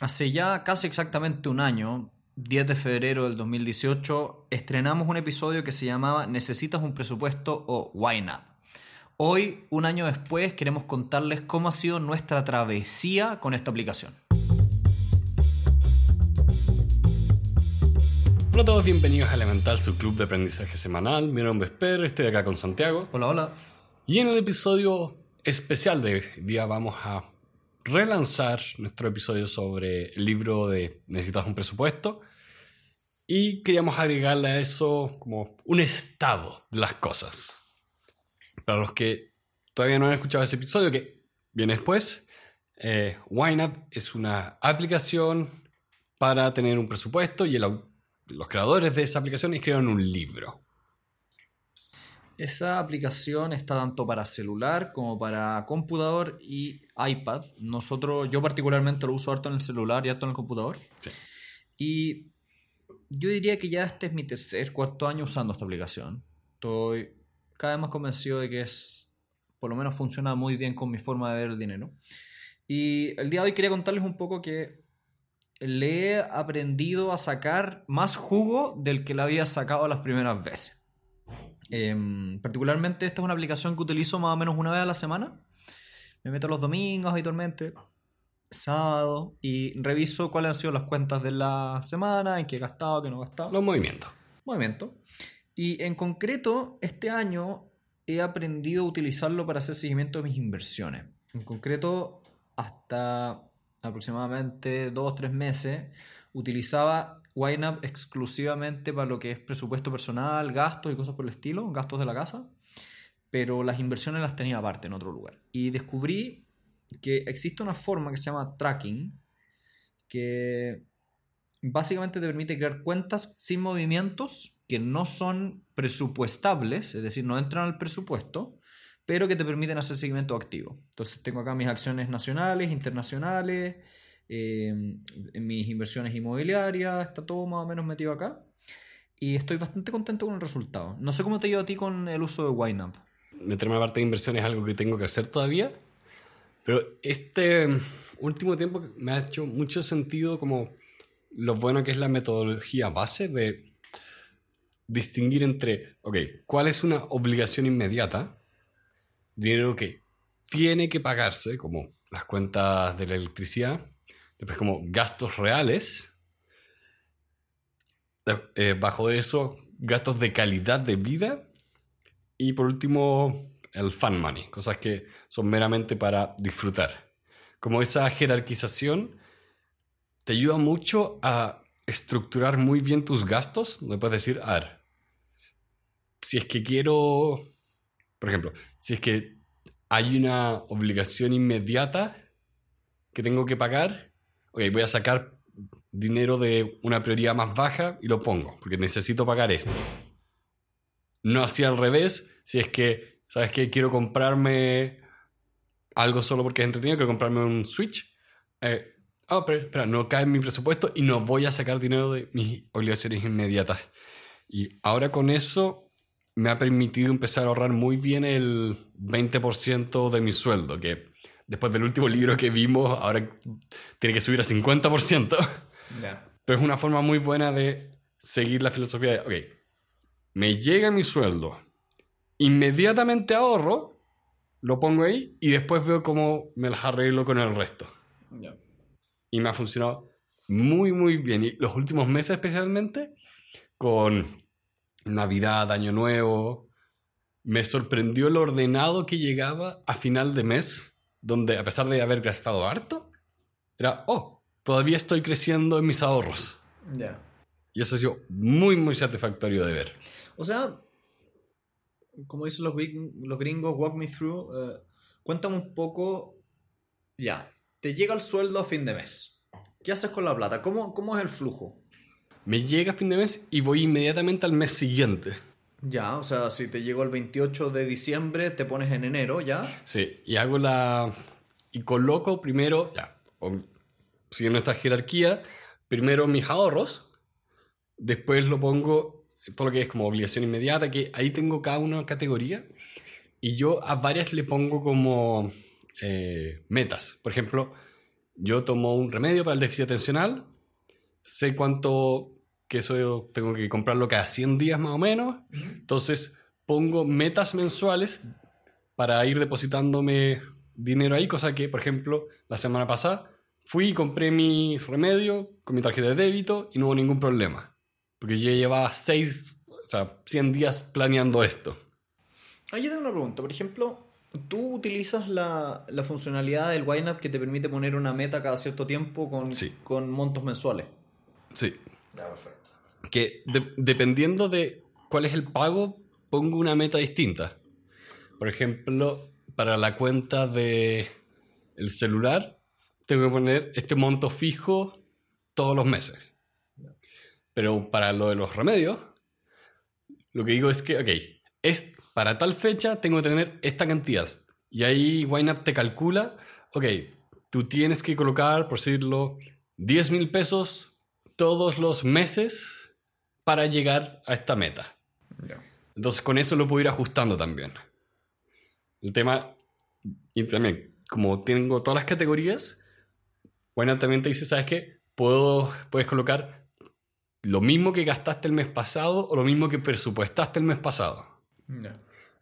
Hace ya casi exactamente un año, 10 de febrero del 2018, estrenamos un episodio que se llamaba Necesitas un presupuesto o Why Not. Hoy, un año después, queremos contarles cómo ha sido nuestra travesía con esta aplicación. Hola a todos, bienvenidos a Elemental, su club de aprendizaje semanal. Mi nombre es Pedro, estoy acá con Santiago. Hola, hola. Y en el episodio especial de hoy día vamos a relanzar nuestro episodio sobre el libro de Necesitas un presupuesto. Y queríamos agregarle a eso como un estado de las cosas. Para los que todavía no han escuchado ese episodio, que viene después, eh, es una aplicación para tener un presupuesto y los creadores de esa aplicación escribieron un libro. Esa aplicación está tanto para celular como para computador y iPad. Nosotros, yo particularmente lo uso harto en el celular y harto en el computador. Y yo diría que ya este es mi tercer, cuarto año usando esta aplicación. Estoy cada vez más convencido de que es, por lo menos funciona muy bien con mi forma de ver el dinero. Y el día de hoy quería contarles un poco que le he aprendido a sacar más jugo del que le había sacado las primeras veces. Em, particularmente esta es una aplicación que utilizo más o menos una vez a la semana. Me meto los domingos habitualmente, sábado, y reviso cuáles han sido las cuentas de la semana, en qué he gastado, qué no he gastado. Los movimientos. Movimientos. Y en concreto, este año he aprendido a utilizarlo para hacer seguimiento de mis inversiones. En concreto, hasta aproximadamente dos o tres meses, utilizaba YNAB exclusivamente para lo que es presupuesto personal, gastos y cosas por el estilo, gastos de la casa, pero las inversiones las tenía aparte en otro lugar. Y descubrí que existe una forma que se llama tracking, que básicamente te permite crear cuentas sin movimientos que no son presupuestables, es decir, no entran al presupuesto, pero que te permiten hacer seguimiento activo. Entonces tengo acá mis acciones nacionales, internacionales, Em, en mis inversiones inmobiliarias, está todo más o menos metido acá. Y estoy bastante contento con el resultado. No sé cómo te ha ido a ti con el uso de YNAB. Meterme a parte de inversiones es algo que tengo que hacer todavía. Pero este último tiempo me ha hecho mucho sentido como lo bueno que es la metodología base de distinguir entre, ok, ¿cuál es una obligación inmediata? Dinero que tiene que pagarse, como las cuentas de la electricidad, Después como gastos reales. Eh, bajo eso, gastos de calidad de vida. Y por último, el fun money, cosas que son meramente para disfrutar. Como esa jerarquización te ayuda mucho a estructurar muy bien tus gastos. Donde puedes decir, a ver, si es que quiero, por ejemplo, si es que hay una obligación inmediata que tengo que pagar, ok, voy a sacar dinero de una prioridad más baja y lo pongo, porque necesito pagar esto. No así al revés, si es que, ¿sabes qué? Quiero comprarme algo solo porque es entretenido, quiero comprarme un Switch. Eh, oh, pero espera, no cae en mi presupuesto y no voy a sacar dinero de mis obligaciones inmediatas. Y ahora con eso me ha permitido empezar a ahorrar muy bien el 20% de mi sueldo, que después del último libro que vimos, ahora tiene que subir a 50%. Pero es una forma muy buena de seguir la filosofía de, ok, me llega mi sueldo, inmediatamente ahorro, lo pongo ahí y después veo cómo me las arreglo con el resto. Y me ha funcionado muy, muy bien. Y los últimos meses especialmente, con Navidad, Año Nuevo, me sorprendió el ordenado que llegaba a final de mes donde a pesar de haber gastado harto, era, oh, todavía estoy creciendo en mis ahorros. Ya. Y eso ha sido muy, muy satisfactorio de ver. O sea, como dicen los, los gringos, walk me through, eh, cuéntame un poco, ya, te llega el sueldo a fin de mes. ¿Qué haces con la plata? ¿Cómo, cómo es el flujo? Me llega a fin de mes y voy inmediatamente al mes siguiente. Ya, o sea, si te llegó el 28 de diciembre, te pones en enero, ¿ya? Sí, y hago la... y coloco primero, ya, siguiendo esta jerarquía, primero mis ahorros, después lo pongo todo lo que es como obligación inmediata, que ahí tengo cada una categoría, y yo a varias le pongo como eh, metas. Por ejemplo, yo tomo un remedio para el déficit atencional, sé cuánto que eso tengo que comprarlo cada 100 días más o menos, entonces pongo metas mensuales para ir depositándome dinero ahí, cosa que, por ejemplo, la semana pasada fui y compré mi remedio con mi tarjeta de débito y no hubo ningún problema, porque yo llevaba 6, o sea, 100 días planeando esto. Ah, yo tengo una pregunta, por ejemplo, ¿Tú utilizas la, la funcionalidad del YNAB que te permite poner una meta cada cierto tiempo con, Sí. con montos mensuales? Sí. Que de- dependiendo de cuál es el pago, pongo una meta distinta. Por ejemplo, para la cuenta de el celular, tengo que poner este monto fijo todos los meses. Pero para lo de los remedios, lo que digo es que, ok, es, para tal fecha tengo que tener esta cantidad. Y ahí YNAB te calcula, ok, tú tienes que colocar, por decirlo, 10 mil pesos todos los meses para llegar a esta meta. Entonces con eso lo puedo ir ajustando también. El tema, y también, como tengo todas las categorías, bueno, también te dice, ¿sabes qué? Puedo, puedes colocar lo mismo que gastaste el mes pasado o lo mismo que presupuestaste el mes pasado.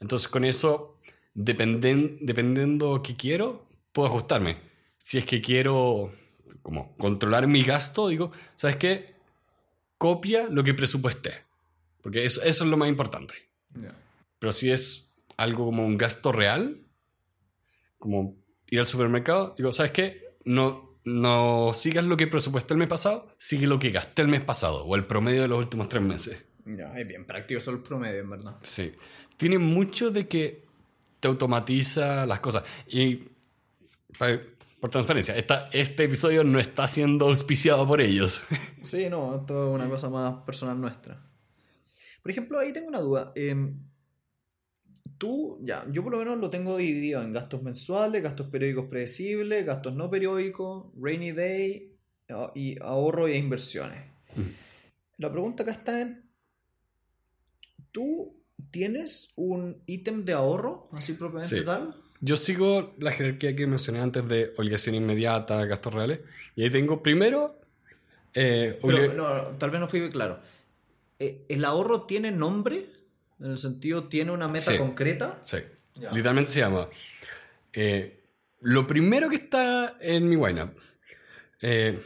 Entonces con eso, dependen, dependiendo qué quiero, puedo ajustarme. Si es que quiero como controlar mi gasto, digo, ¿sabes qué? Copia lo que presupuesté. Porque eso, eso es lo más importante. Pero si es algo como un gasto real, como ir al supermercado, digo, ¿sabes qué? No, no sigas lo que presupuesté el mes pasado, sigue lo que gasté el mes pasado o el promedio de los últimos tres meses. Ya, es bien práctico, es el promedio, en verdad. Sí. Tiene mucho de que te automatiza las cosas. Y pa- por transparencia, esta, este episodio no está siendo auspiciado por ellos. Sí, no, esto es una cosa más personal nuestra. Por ejemplo, ahí tengo una duda. Em, tú, ya, yo por lo menos lo tengo dividido en gastos mensuales, gastos periódicos predecibles, gastos no periódicos, rainy day ah, y ahorro e inversiones. La pregunta acá está en, ¿tú tienes un ítem de ahorro, así propiamente Sí. tal? Yo sigo la jerarquía que mencioné antes de obligación inmediata, gastos reales. Y ahí tengo primero... eh, Pero, no, tal vez no fui claro. Eh, ¿El ahorro tiene nombre? En el sentido, ¿tiene una meta Sí. concreta? Sí. Ya. Literalmente se llama. eh, lo primero que está en mi YNAB. eh,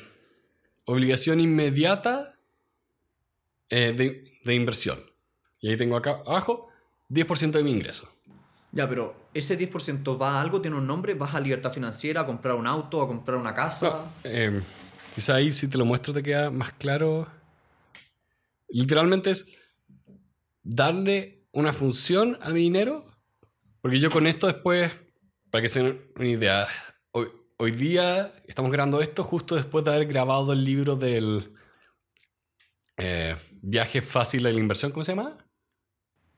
obligación inmediata eh, de, de inversión. Y ahí tengo acá abajo 10% de mi ingreso. Ya, pero ¿ese 10% va a algo? ¿Tiene un nombre? ¿Vas a libertad financiera, a comprar un auto, a comprar una casa? Eh, quizá ahí si te lo muestro te queda más claro. Literalmente es darle una función a mi dinero. Porque yo con esto después, para que se den una idea, hoy, hoy día estamos grabando esto justo después de haber grabado el libro del eh, viaje fácil a la inversión, ¿cómo se llama?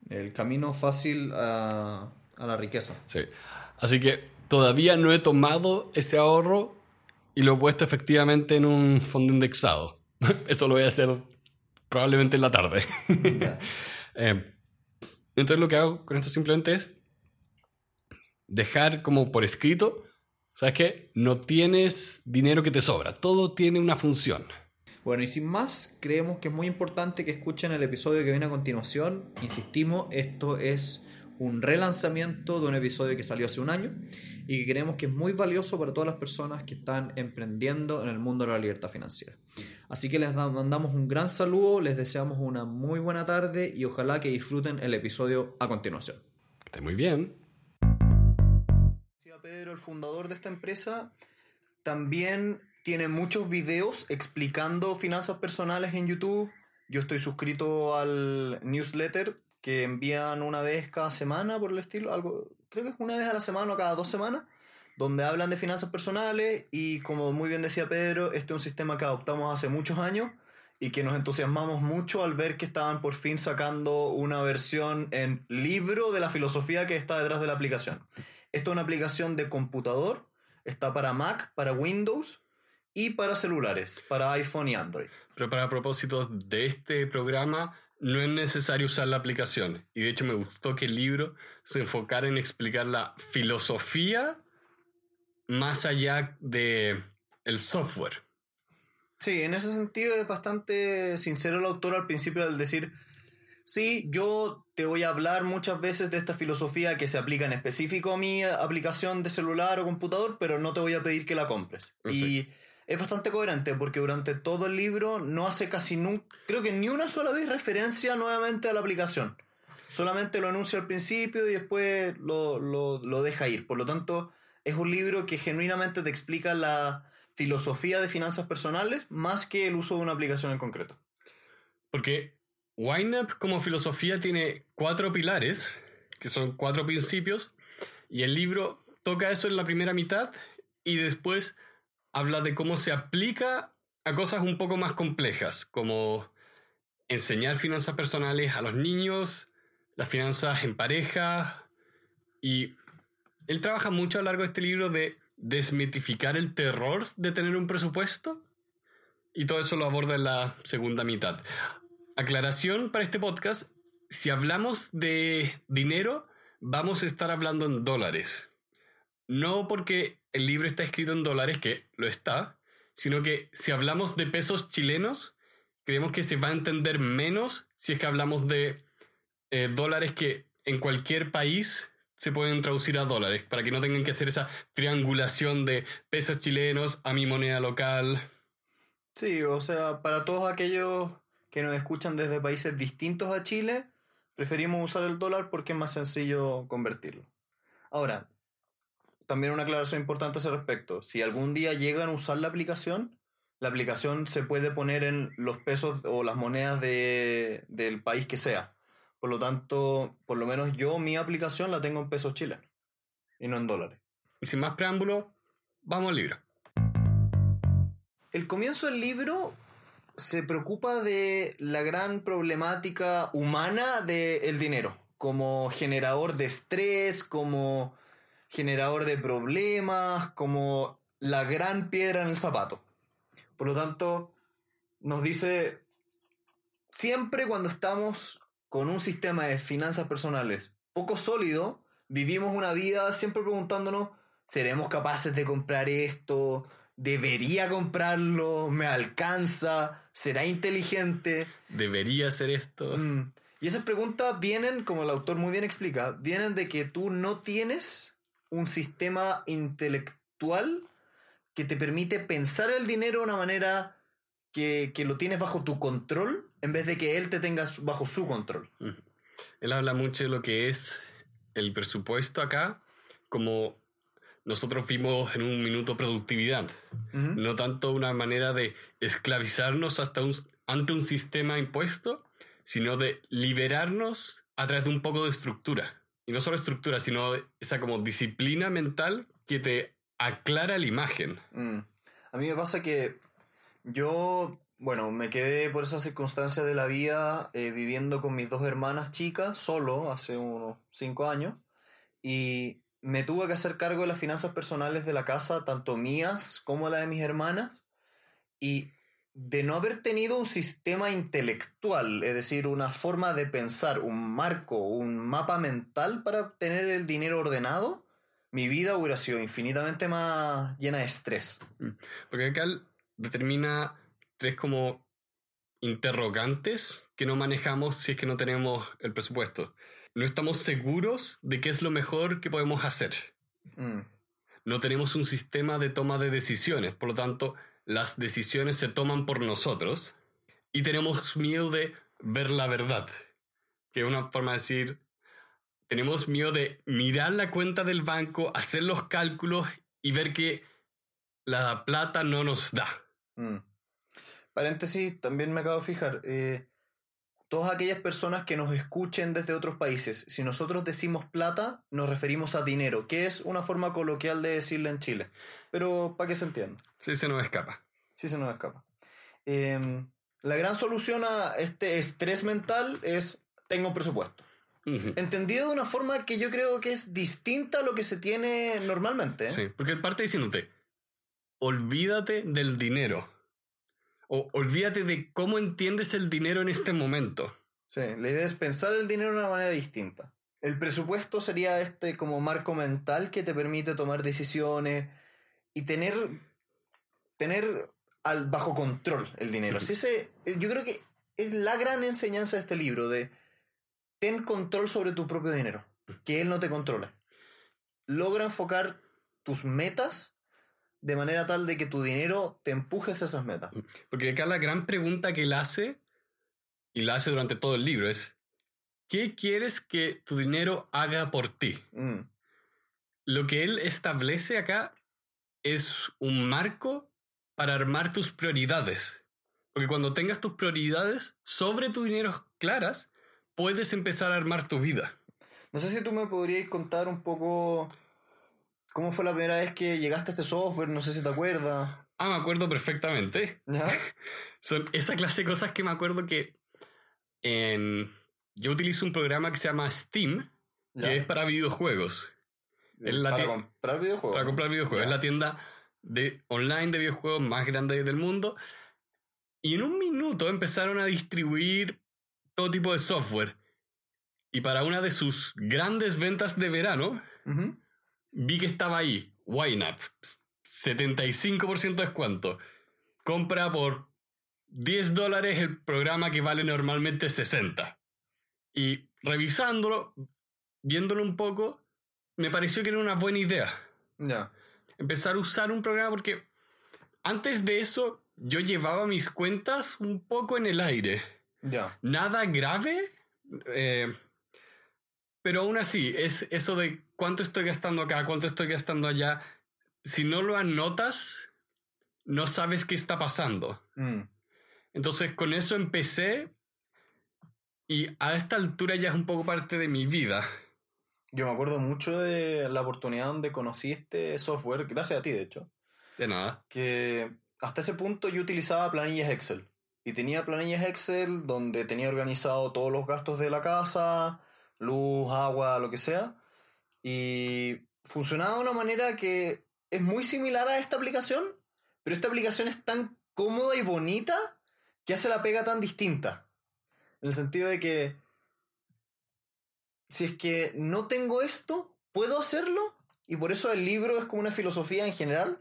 El camino fácil a, a la riqueza. Sí. Así que todavía no he tomado ese ahorro y lo he puesto efectivamente en un fondo indexado. Eso lo voy a hacer probablemente en la tarde. Eh, entonces lo que hago con esto simplemente es dejar como por escrito, ¿sabes qué? No tienes dinero que te sobra, todo tiene una función. Bueno, y sin más, creemos que es muy importante que escuchen el episodio que viene a continuación. Insistimos, esto es un relanzamiento de un episodio que salió hace un año y que creemos que es muy valioso para todas las personas que están emprendiendo en el mundo de la libertad financiera. Así que les da- mandamos un gran saludo, les deseamos una muy buena tarde y ojalá que disfruten el episodio a continuación. Que esté muy bien. Pedro, el fundador de esta empresa, también tiene muchos videos explicando finanzas personales en YouTube. Yo estoy suscrito al newsletter que envían una vez cada semana, por el estilo, algo, creo que es una vez a la semana o cada dos semanas, donde hablan de finanzas personales y como muy bien decía Pedro, este es un sistema que adoptamos hace muchos años y que nos entusiasmamos mucho al ver que estaban por fin sacando una versión en libro de la filosofía que está detrás de la aplicación. Esto es una aplicación de computador, está para Mac, para Windows y para celulares, para iPhone y Android. Pero para propósitos de este programa, no es necesario usar la aplicación. Y de hecho me gustó que el libro se enfocara en explicar la filosofía más allá de el software. Sí, en ese sentido es bastante sincero el autor al principio al decir, sí, yo te voy a hablar muchas veces de esta filosofía que se aplica en específico a mi aplicación de celular o computador, pero no te voy a pedir que la compres. Sí. Y es bastante coherente porque durante todo el libro no hace casi nunca, creo que ni una sola vez referencia nuevamente a la aplicación. Solamente lo anuncia al principio y después lo, lo, deja ir. Por lo tanto, es un libro que genuinamente te explica la filosofía de finanzas personales más que el uso de una aplicación en concreto. Porque YNAB como filosofía tiene cuatro pilares, que son cuatro principios, y el libro toca eso en la primera mitad y después habla de cómo se aplica a cosas un poco más complejas, como enseñar finanzas personales a los niños, las finanzas en pareja, y él trabaja mucho a lo largo de este libro de desmitificar el terror de tener un presupuesto. Y todo eso lo aborda en la segunda mitad. Aclaración para este podcast. Si hablamos de dinero, vamos a estar hablando en dólares. No porque el libro está escrito en dólares, que lo está, sino que si hablamos de pesos chilenos, creemos que se va a entender menos si es que hablamos de eh, dólares que en cualquier país se pueden traducir a dólares, para que no tengan que hacer esa triangulación de pesos chilenos a mi moneda local. Sí, o sea, para todos aquellos que nos escuchan desde países distintos a Chile, preferimos usar el dólar porque es más sencillo convertirlo. Ahora, también una aclaración importante a ese respecto. Si algún día llegan a usar la aplicación, la aplicación se puede poner en los pesos o las monedas de, del país que sea. Por lo tanto, por lo menos yo mi aplicación la tengo en pesos chilenos y no en dólares. Y sin más preámbulo, vamos al libro. El comienzo del libro se preocupa de la gran problemática humana del dinero, como generador de estrés, como generador de problemas, como la gran piedra en el zapato. Por lo tanto, nos dice, siempre cuando estamos con un sistema de finanzas personales poco sólido, vivimos una vida siempre preguntándonos, ¿seremos capaces de comprar esto? ¿Debería comprarlo? ¿Me alcanza? ¿Será inteligente? ¿Debería hacer esto? Mm. Y esas preguntas vienen, como el autor muy bien explica, vienen de que tú no tienes un sistema intelectual que te permite pensar el dinero de una manera que, que lo tienes bajo tu control en vez de que él te tenga bajo su control. Él habla mucho de lo que es el presupuesto acá, como nosotros vimos en un minuto productividad. No tanto una manera de esclavizarnos hasta un, ante un sistema impuesto, sino de liberarnos a través de un poco de estructura. Y no solo estructura, sino esa como disciplina mental que te aclara la imagen. Mm. A mí me pasa que yo, bueno, me quedé por esas circunstancias de la vida eh, viviendo con mis dos hermanas chicas, solo, hace unos cinco años, y me tuve que hacer cargo de las finanzas personales de la casa, tanto mías como la de mis hermanas, y de no haber tenido un sistema intelectual, es decir, una forma de pensar, un marco, un mapa mental para tener el dinero ordenado, mi vida hubiera sido infinitamente más llena de estrés. Porque acá determina tres como interrogantes que no manejamos si es que no tenemos el presupuesto. No estamos seguros de qué es lo mejor que podemos hacer. Mm, No tenemos un sistema de toma de decisiones, por lo tanto, las decisiones se toman por nosotros. Y tenemos miedo de ver la verdad, que es una forma de decir, tenemos miedo de mirar la cuenta del banco, hacer los cálculos y ver que la plata no nos da. mm. Paréntesis, también me acabo de fijar. eh, todas aquellas personas que nos escuchen desde otros países, si nosotros decimos plata, nos referimos a dinero, que es una forma coloquial de decirle en Chile. Pero para que se entienda. Sí, se nos escapa. Sí se nos escapa. Em, la gran solución a este estrés mental es tengo un presupuesto. Entendido de una forma que yo creo que es distinta a lo que se tiene normalmente. ¿eh? Sí, porque parte diciéndote, olvídate del dinero. O olvídate de cómo entiendes el dinero en este momento. Sí, la idea es pensar el dinero de una manera distinta. El presupuesto sería este como marco mental que te permite tomar decisiones y tener tener al, bajo control el dinero. Ese, yo creo que es la gran enseñanza de este libro, de ten control sobre tu propio dinero, que él no te controla. Logra enfocar tus metas de manera tal de que tu dinero te empujes a esas metas. Porque acá la gran pregunta que él hace, y la hace durante todo el libro, es, ¿qué quieres que tu dinero haga por ti? Mm, Lo que él establece acá es un marco para armar tus prioridades. Porque cuando tengas tus prioridades sobre tu dinero claras, puedes empezar a armar tu vida. No sé si tú me podrías contar un poco cómo fue la primera vez que llegaste a este software, no sé si te acuerdas. Ah, me acuerdo perfectamente. ¿Ya? Son esa clase de cosas que me acuerdo que en... yo utilizo un programa que se llama Steam, ¿Ya? que es para videojuegos. Es la para comprar videojuegos. Para comprar videojuegos. Ya. Es la tienda de online de videojuegos más grande del mundo. Y en un minuto empezaron a distribuir todo tipo de software. Y para una de sus grandes ventas de verano. Vi que estaba ahí. YNAB. 75% de descuento. Compra por 10 dólares el programa que vale normalmente 60. Y revisándolo, viéndolo un poco, me pareció que era una buena idea Ya. empezar a usar un programa porque antes de eso yo llevaba mis cuentas un poco en el aire. Ya. Nada grave, eh, pero aún así es eso de cuánto estoy gastando acá, cuánto estoy gastando allá. Si no lo anotas, no sabes qué está pasando. Mm. Entonces con eso empecé y a esta altura ya es un poco parte de mi vida. Yo me acuerdo mucho de la oportunidad donde conocí este software, gracias a ti de hecho, De nada. que hasta ese punto yo utilizaba planillas Excel. Y tenía planillas Excel donde tenía organizado todos los gastos de la casa, luz, agua, lo que sea. Y funcionaba de una manera que es muy similar a esta aplicación, pero esta aplicación es tan cómoda y bonita que hace la pega tan distinta. En el sentido de que si es que no tengo esto, puedo hacerlo. Y por eso el libro es como una filosofía en general.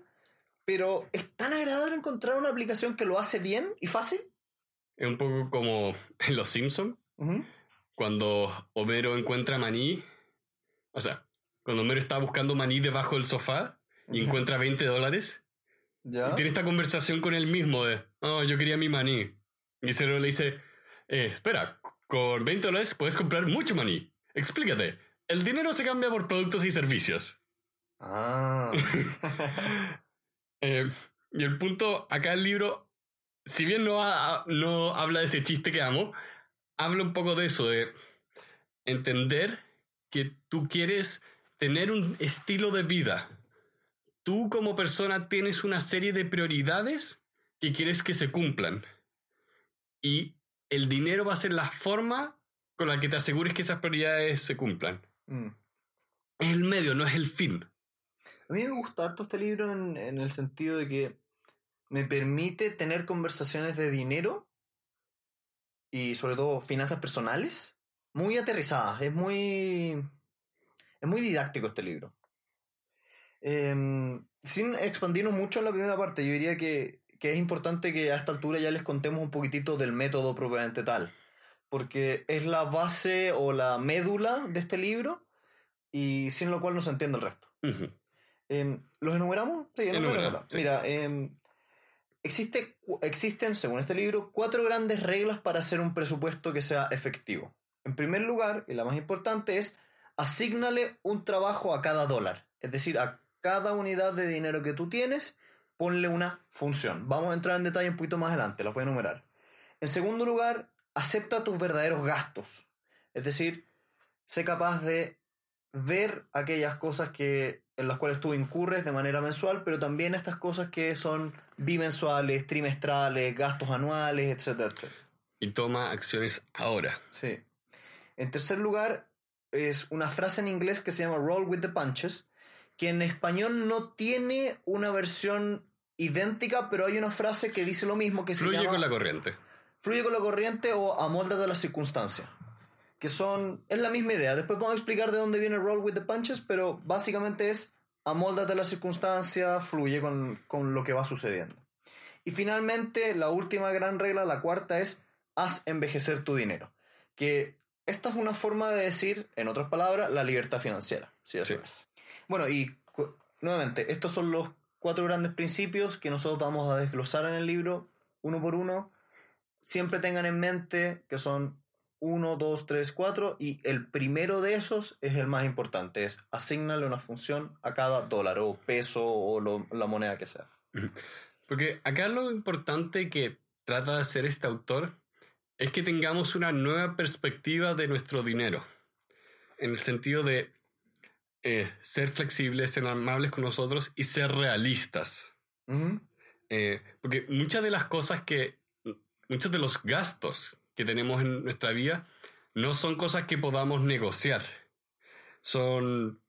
Pero es tan agradable encontrar una aplicación que lo hace bien y fácil. Es un poco como en Los Simpsons. Cuando Homero encuentra maní, o sea, cuando Homero está buscando maní debajo del sofá y encuentra 20 dólares, ¿Ya? y tiene esta conversación con él mismo de, oh, yo quería mi maní. Y Cero le dice, eh, espera, con 20 dólares puedes comprar mucho maní. Explícate, el dinero se cambia por productos y servicios. Ah. Eh, y el punto, acá el libro, si bien no, ha- no habla de ese chiste que amo, habla un poco de eso, de entender que tú quieres tener un estilo de vida. Tú como persona tienes una serie de prioridades que quieres que se cumplan. Y el dinero va a ser la forma con la que te asegures que esas prioridades se cumplan. Mm. Es el medio, no es el fin. A mí me gusta harto este libro en, en el sentido de que me permite tener conversaciones de dinero y sobre todo finanzas personales muy aterrizadas. Es muy. Es muy didáctico este libro. Em, sin expandirnos mucho en la primera parte, yo diría que, que es importante que a esta altura ya les contemos un poquitito del método propiamente tal. Porque es la base o la médula de este libro y sin lo cual no se entiende el resto. Em, ¿Los enumeramos? Sí, Enumeramos, sí. Mira, existe, cu- existen, según este libro, cuatro grandes reglas para hacer un presupuesto que sea efectivo. En primer lugar, y la más importante es, asígnale un trabajo a cada dólar. Es decir, a cada unidad de dinero que tú tienes, ponle una función. Vamos a entrar en detalle un poquito más adelante, las voy a enumerar. En segundo lugar, acepta tus verdaderos gastos. Es decir, sé capaz de ver aquellas cosas que, en las cuales tú incurres de manera mensual, pero también estas cosas que son bimensuales, trimestrales, gastos anuales, etcétera, etcétera. Y toma acciones ahora. Sí. En tercer lugar, es una frase en inglés que se llama roll with the punches, que en español no tiene una versión idéntica, pero hay una frase que dice lo mismo, que se Fluye llama con la corriente. fluye con la corriente o amóldate a las circunstancias. Que son. Es la misma idea. Después vamos a explicar de dónde viene roll with the punches, pero básicamente es amóldate a las circunstancias, fluye con, con lo que va sucediendo. Y finalmente, la última gran regla, la cuarta, es haz envejecer tu dinero. Que esta es una forma de decir, en otras palabras, la libertad financiera. Sí, eso Sí. es. Bueno, y nuevamente, estos son los cuatro grandes principios que nosotros vamos a desglosar en el libro, uno por uno. Siempre tengan en mente que son uno, dos, tres, cuatro, y el primero de esos es el más importante, es asignarle una función a cada dólar o peso o lo- la moneda que sea. Porque acá lo importante que trata de hacer este autor es que tengamos una nueva perspectiva de nuestro dinero. En el sentido de eh, ser flexibles, ser amables con nosotros y ser realistas. Eh, porque muchas de las cosas que, muchos de los gastos que tenemos en nuestra vida no son cosas que podamos negociar. Son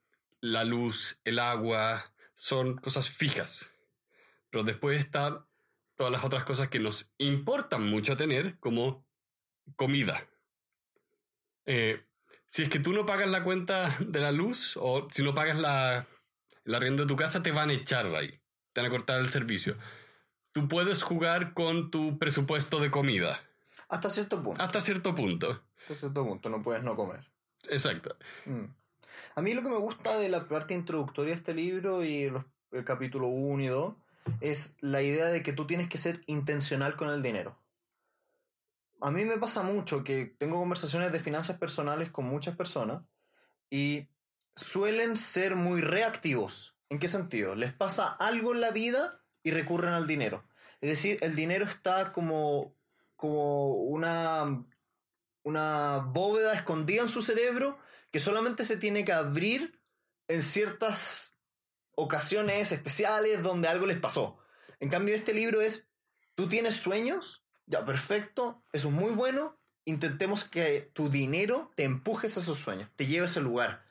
la luz, el agua, son cosas fijas. Pero después están todas las otras cosas que nos importan mucho tener, como comida. Eh, si es que tú no pagas la cuenta de la luz o si no pagas la, el arriendo de tu casa, te van a echar de ahí. Te van a cortar el servicio. Tú puedes jugar con tu presupuesto de comida. Hasta cierto punto. Hasta cierto punto. Hasta cierto punto, no puedes no comer. Exacto. Mm. A mí lo que me gusta de la parte introductoria de este libro y los- el capítulo 1 y 2 es la idea de que tú tienes que ser intencional con el dinero. A mí me pasa mucho que tengo conversaciones de finanzas personales con muchas personas y suelen ser muy reactivos. ¿En qué sentido? Les pasa algo en la vida y recurren al dinero. Es decir, el dinero está como, como una, una bóveda escondida en su cerebro que solamente se tiene que abrir en ciertas ocasiones especiales donde algo les pasó. En cambio, este libro es, tú tienes sueños, ya, perfecto, eso es muy bueno, intentemos que tu dinero te empujes a esos sueños, te lleve a ese lugar.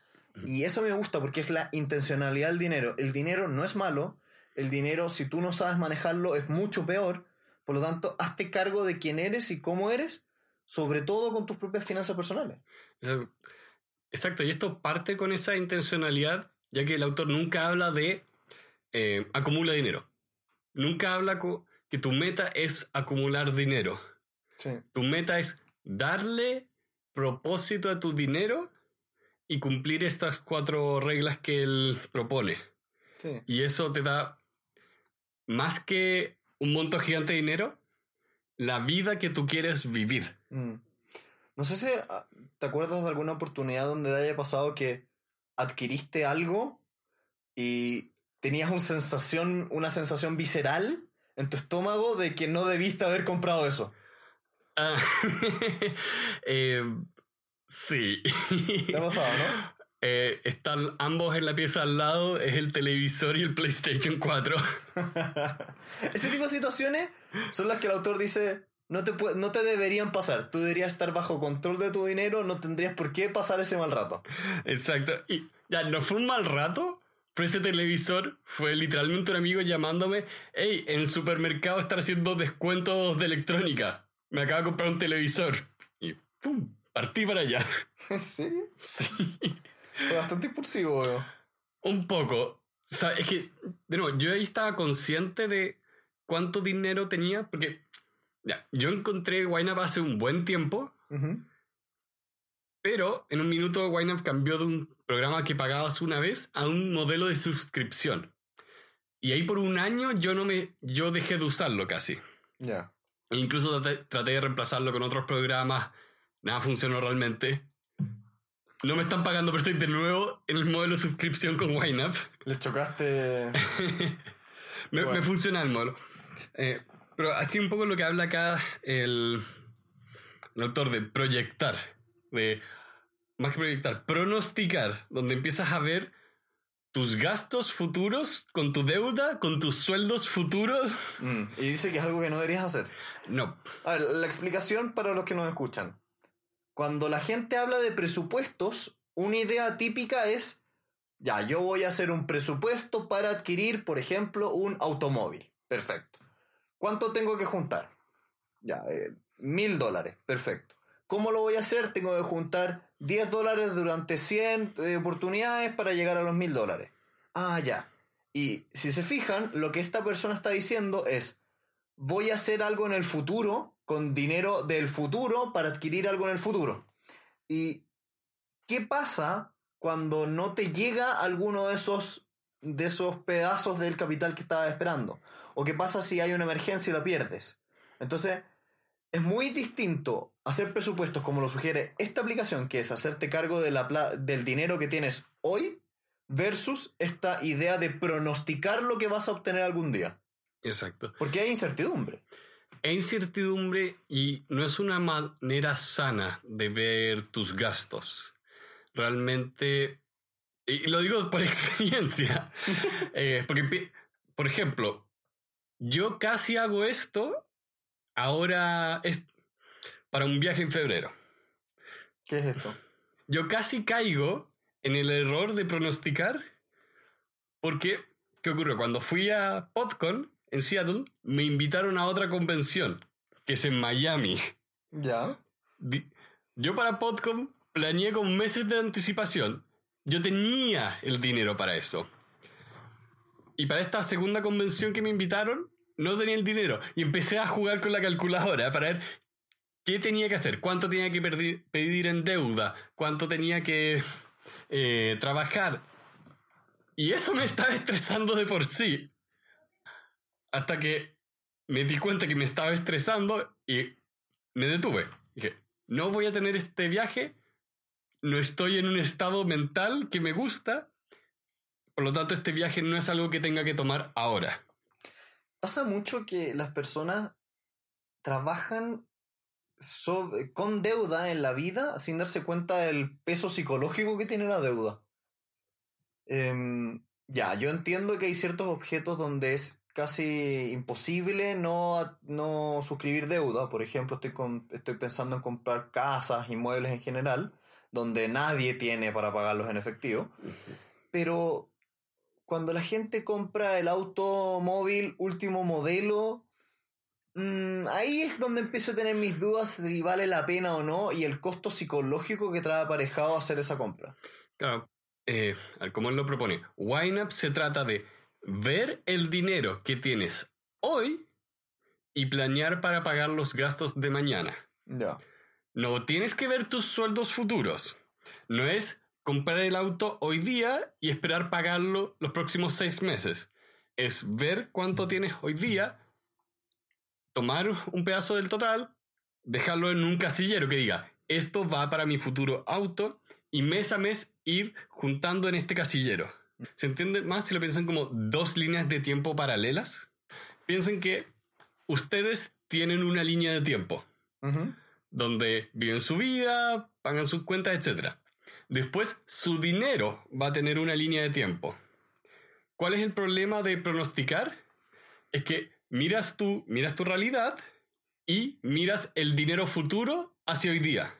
Y eso me gusta porque es la intencionalidad del dinero. El dinero no es malo, el dinero si tú no sabes manejarlo es mucho peor, por lo tanto, hazte cargo de quién eres y cómo eres, sobre todo con tus propias finanzas personales. Exacto. Y esto parte con esa intencionalidad, ya que el autor nunca habla de eh, acumula dinero. Nunca habla que tu meta es acumular dinero. Sí. Tu meta es darle propósito a tu dinero y cumplir estas cuatro reglas que él propone. Sí. Y eso te da más que un monto gigante de dinero, la vida que tú quieres vivir. Mm. No sé si ah, te acuerdas de alguna oportunidad donde te haya pasado que adquiriste algo y tenías una sensación, una sensación visceral en tu estómago de que no debiste haber comprado eso. Ah, eh, sí. ¿Te ha pasado, no? Eh, están ambos en la pieza al lado, es el televisor y el PlayStation 4. Ese tipo de situaciones son las que el autor dice no te, no te deberían pasar. Tú deberías estar bajo control de tu dinero, no tendrías por qué pasar ese mal rato. Exacto. Y ya, no fue un mal rato, pero ese televisor fue literalmente un amigo llamándome, hey, en el supermercado están haciendo descuentos de electrónica. Me acabo de comprar un televisor. Y ¡pum! Partí para allá. ¿En serio? Sí. Fue bastante impulsivo, weón. Un poco. O sea, es que, de nuevo, yo ahí estaba consciente de cuánto dinero tenía, porque ya, yo encontré YNAB hace un buen tiempo, Ujú. Pero en un minuto YNAB cambió de un programa que pagabas una vez a un modelo de suscripción. Y ahí por un año yo no me yo dejé de usarlo casi. Ya. E incluso traté, traté de reemplazarlo con otros programas. Nada funcionó realmente. No me están pagando, pero estoy de nuevo en el modelo de suscripción con YNAB. Le chocaste. Me, Bueno. me funciona el modelo. Eh, pero así un poco lo que habla acá el, el autor de proyectar, de más que proyectar, pronosticar, donde empiezas a ver tus gastos futuros con tu deuda, con tus sueldos futuros. Mm, Y dice que es algo que no deberías hacer. No, A ver, la explicación para los que nos escuchan. Cuando la gente habla de presupuestos, una idea típica es, ya, yo voy a hacer un presupuesto para adquirir, por ejemplo, un automóvil. Perfecto. ¿Cuánto tengo que juntar? Ya, eh, mil dólares. Perfecto. ¿Cómo lo voy a hacer? Tengo que juntar 10 dólares durante 100 eh, oportunidades para llegar a los mil dólares. Ah, ya. Y si se fijan, lo que esta persona está diciendo es, voy a hacer algo en el futuro con dinero del futuro para adquirir algo en el futuro. ¿Y qué pasa cuando no te llega alguno de esos, de esos pedazos del capital que estabas esperando? ¿O qué pasa si hay una emergencia y la pierdes? Entonces, es muy distinto hacer presupuestos como lo sugiere esta aplicación, que es hacerte cargo de la del dinero que tienes hoy, versus esta idea de pronosticar lo que vas a obtener algún día. Exacto. Porque hay incertidumbre. Hay incertidumbre y no es una manera sana de ver tus gastos. Realmente, y lo digo por experiencia, eh, porque, por ejemplo, yo casi hago esto ahora es para un viaje en febrero. ¿Qué es esto? Yo casi caigo en el error de pronosticar porque, ¿qué ocurrió? Cuando fui a PodCon en Seattle, me invitaron a otra convención, que es en Miami. Ya. Yo para PodCon planeé con meses de anticipación. Yo tenía el dinero para eso. Y para esta segunda convención que me invitaron, no tenía el dinero. Y empecé a jugar con la calculadora para ver qué tenía que hacer, cuánto tenía que pedir en deuda, cuánto tenía que eh, trabajar. Y eso me estaba estresando de por sí. Hasta que me di cuenta que me estaba estresando y me detuve. Dije, no voy a tener este viaje, no estoy en un estado mental que me gusta, por lo tanto este viaje no es algo que tenga que tomar ahora. Pasa mucho que las personas trabajan con deuda en la vida sin darse cuenta del peso psicológico que tiene la deuda. Em, ya, yo entiendo que hay ciertos objetos donde es casi imposible no, no suscribir deuda. Por ejemplo, estoy, con, estoy pensando en comprar casas, inmuebles en general, donde nadie tiene para pagarlos en efectivo. Pero cuando la gente compra el automóvil último modelo, Mm, ahí es donde empiezo a tener mis dudas de si vale la pena o no y el costo psicológico que trae aparejado hacer esa compra. Claro, eh, como él lo propone, YNAB se trata de ver el dinero que tienes hoy y planear para pagar los gastos de mañana. Ya. No tienes que ver tus sueldos futuros. No es comprar el auto hoy día y esperar pagarlo los próximos seis meses. Es ver cuánto tienes hoy día tomar un pedazo del total, dejarlo en un casillero que diga, esto va para mi futuro auto y mes a mes ir juntando en este casillero. ¿Se entiende más si lo piensan como dos líneas de tiempo paralelas? Piensen que ustedes tienen una línea de tiempo donde viven su vida, pagan sus cuentas, etc. Después, su dinero va a tener una línea de tiempo. ¿Cuál es el problema de pronosticar? Es que miras tu, miras tu realidad y miras el dinero futuro hacia hoy día.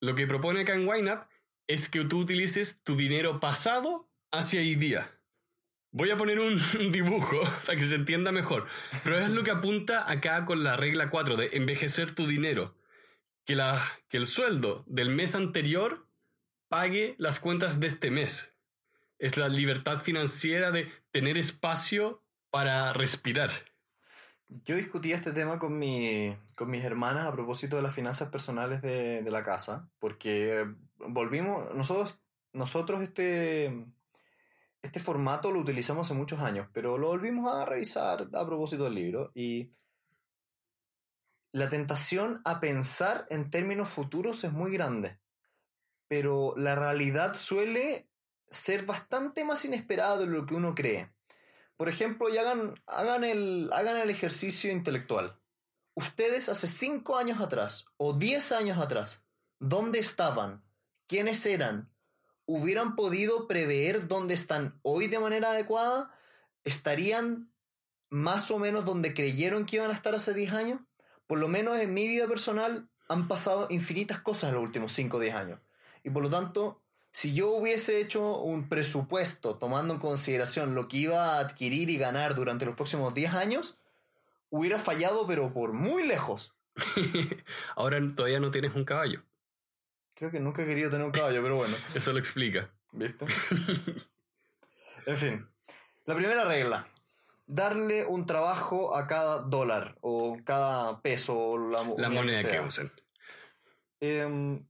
Lo que propone acá en YNAB es que tú utilices tu dinero pasado hacia hoy día. Voy a poner un dibujo para que se entienda mejor, pero es lo que apunta acá con la regla 4 de envejecer tu dinero. Que, la, que el sueldo del mes anterior pague las cuentas de este mes. Es la libertad financiera de tener espacio para respirar. Yo discutí este tema con, mi, con mis hermanas a propósito de las finanzas personales de, de la casa, porque volvimos, nosotros, nosotros este, este formato lo utilizamos hace muchos años, pero lo volvimos a revisar a propósito del libro y la tentación a pensar en términos futuros es muy grande, pero la realidad suele ser bastante más inesperada de lo que uno cree. Por ejemplo, hagan, el, hagan el ejercicio intelectual. Ustedes hace 5 años atrás o 10 años atrás, ¿dónde estaban? ¿Quiénes eran? ¿Hubieran podido prever dónde están hoy de manera adecuada? ¿Estarían más o menos donde creyeron que iban a estar hace 10 años? Por lo menos en mi vida personal han pasado infinitas cosas en los últimos 5 o 10 años. Y por lo tanto, si yo hubiese hecho un presupuesto tomando en consideración lo que iba a adquirir y ganar durante los próximos 10 años, hubiera fallado pero por muy lejos. Ahora todavía no tienes un caballo. Creo que nunca he querido tener un caballo, pero bueno. Eso lo explica. ¿Viste? en fin. La primera regla. Darle un trabajo a cada dólar o cada peso o la, La moneda que usen. Em,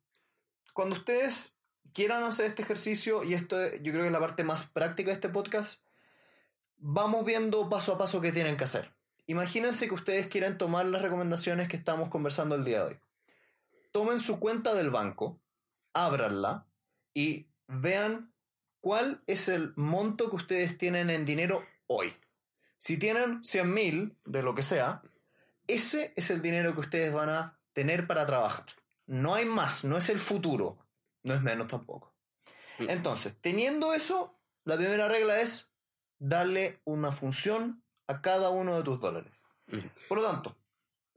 cuando ustedes quieran hacer este ejercicio, y esto es- yo creo que es la parte más práctica de este podcast, vamos viendo paso a paso qué tienen que hacer. Imagínense que ustedes quieren tomar las recomendaciones que estamos conversando el día de hoy. Tomen su cuenta del banco, ábranla y vean cuál es el monto que ustedes tienen en dinero hoy. Si tienen 100 mil, de lo que sea, ese es el dinero que ustedes van a tener para trabajar. No hay más, no es el futuro, no es menos tampoco. Mm. Entonces, teniendo eso, la primera regla es darle una función a cada uno de tus dólares. Ujú. Por lo tanto,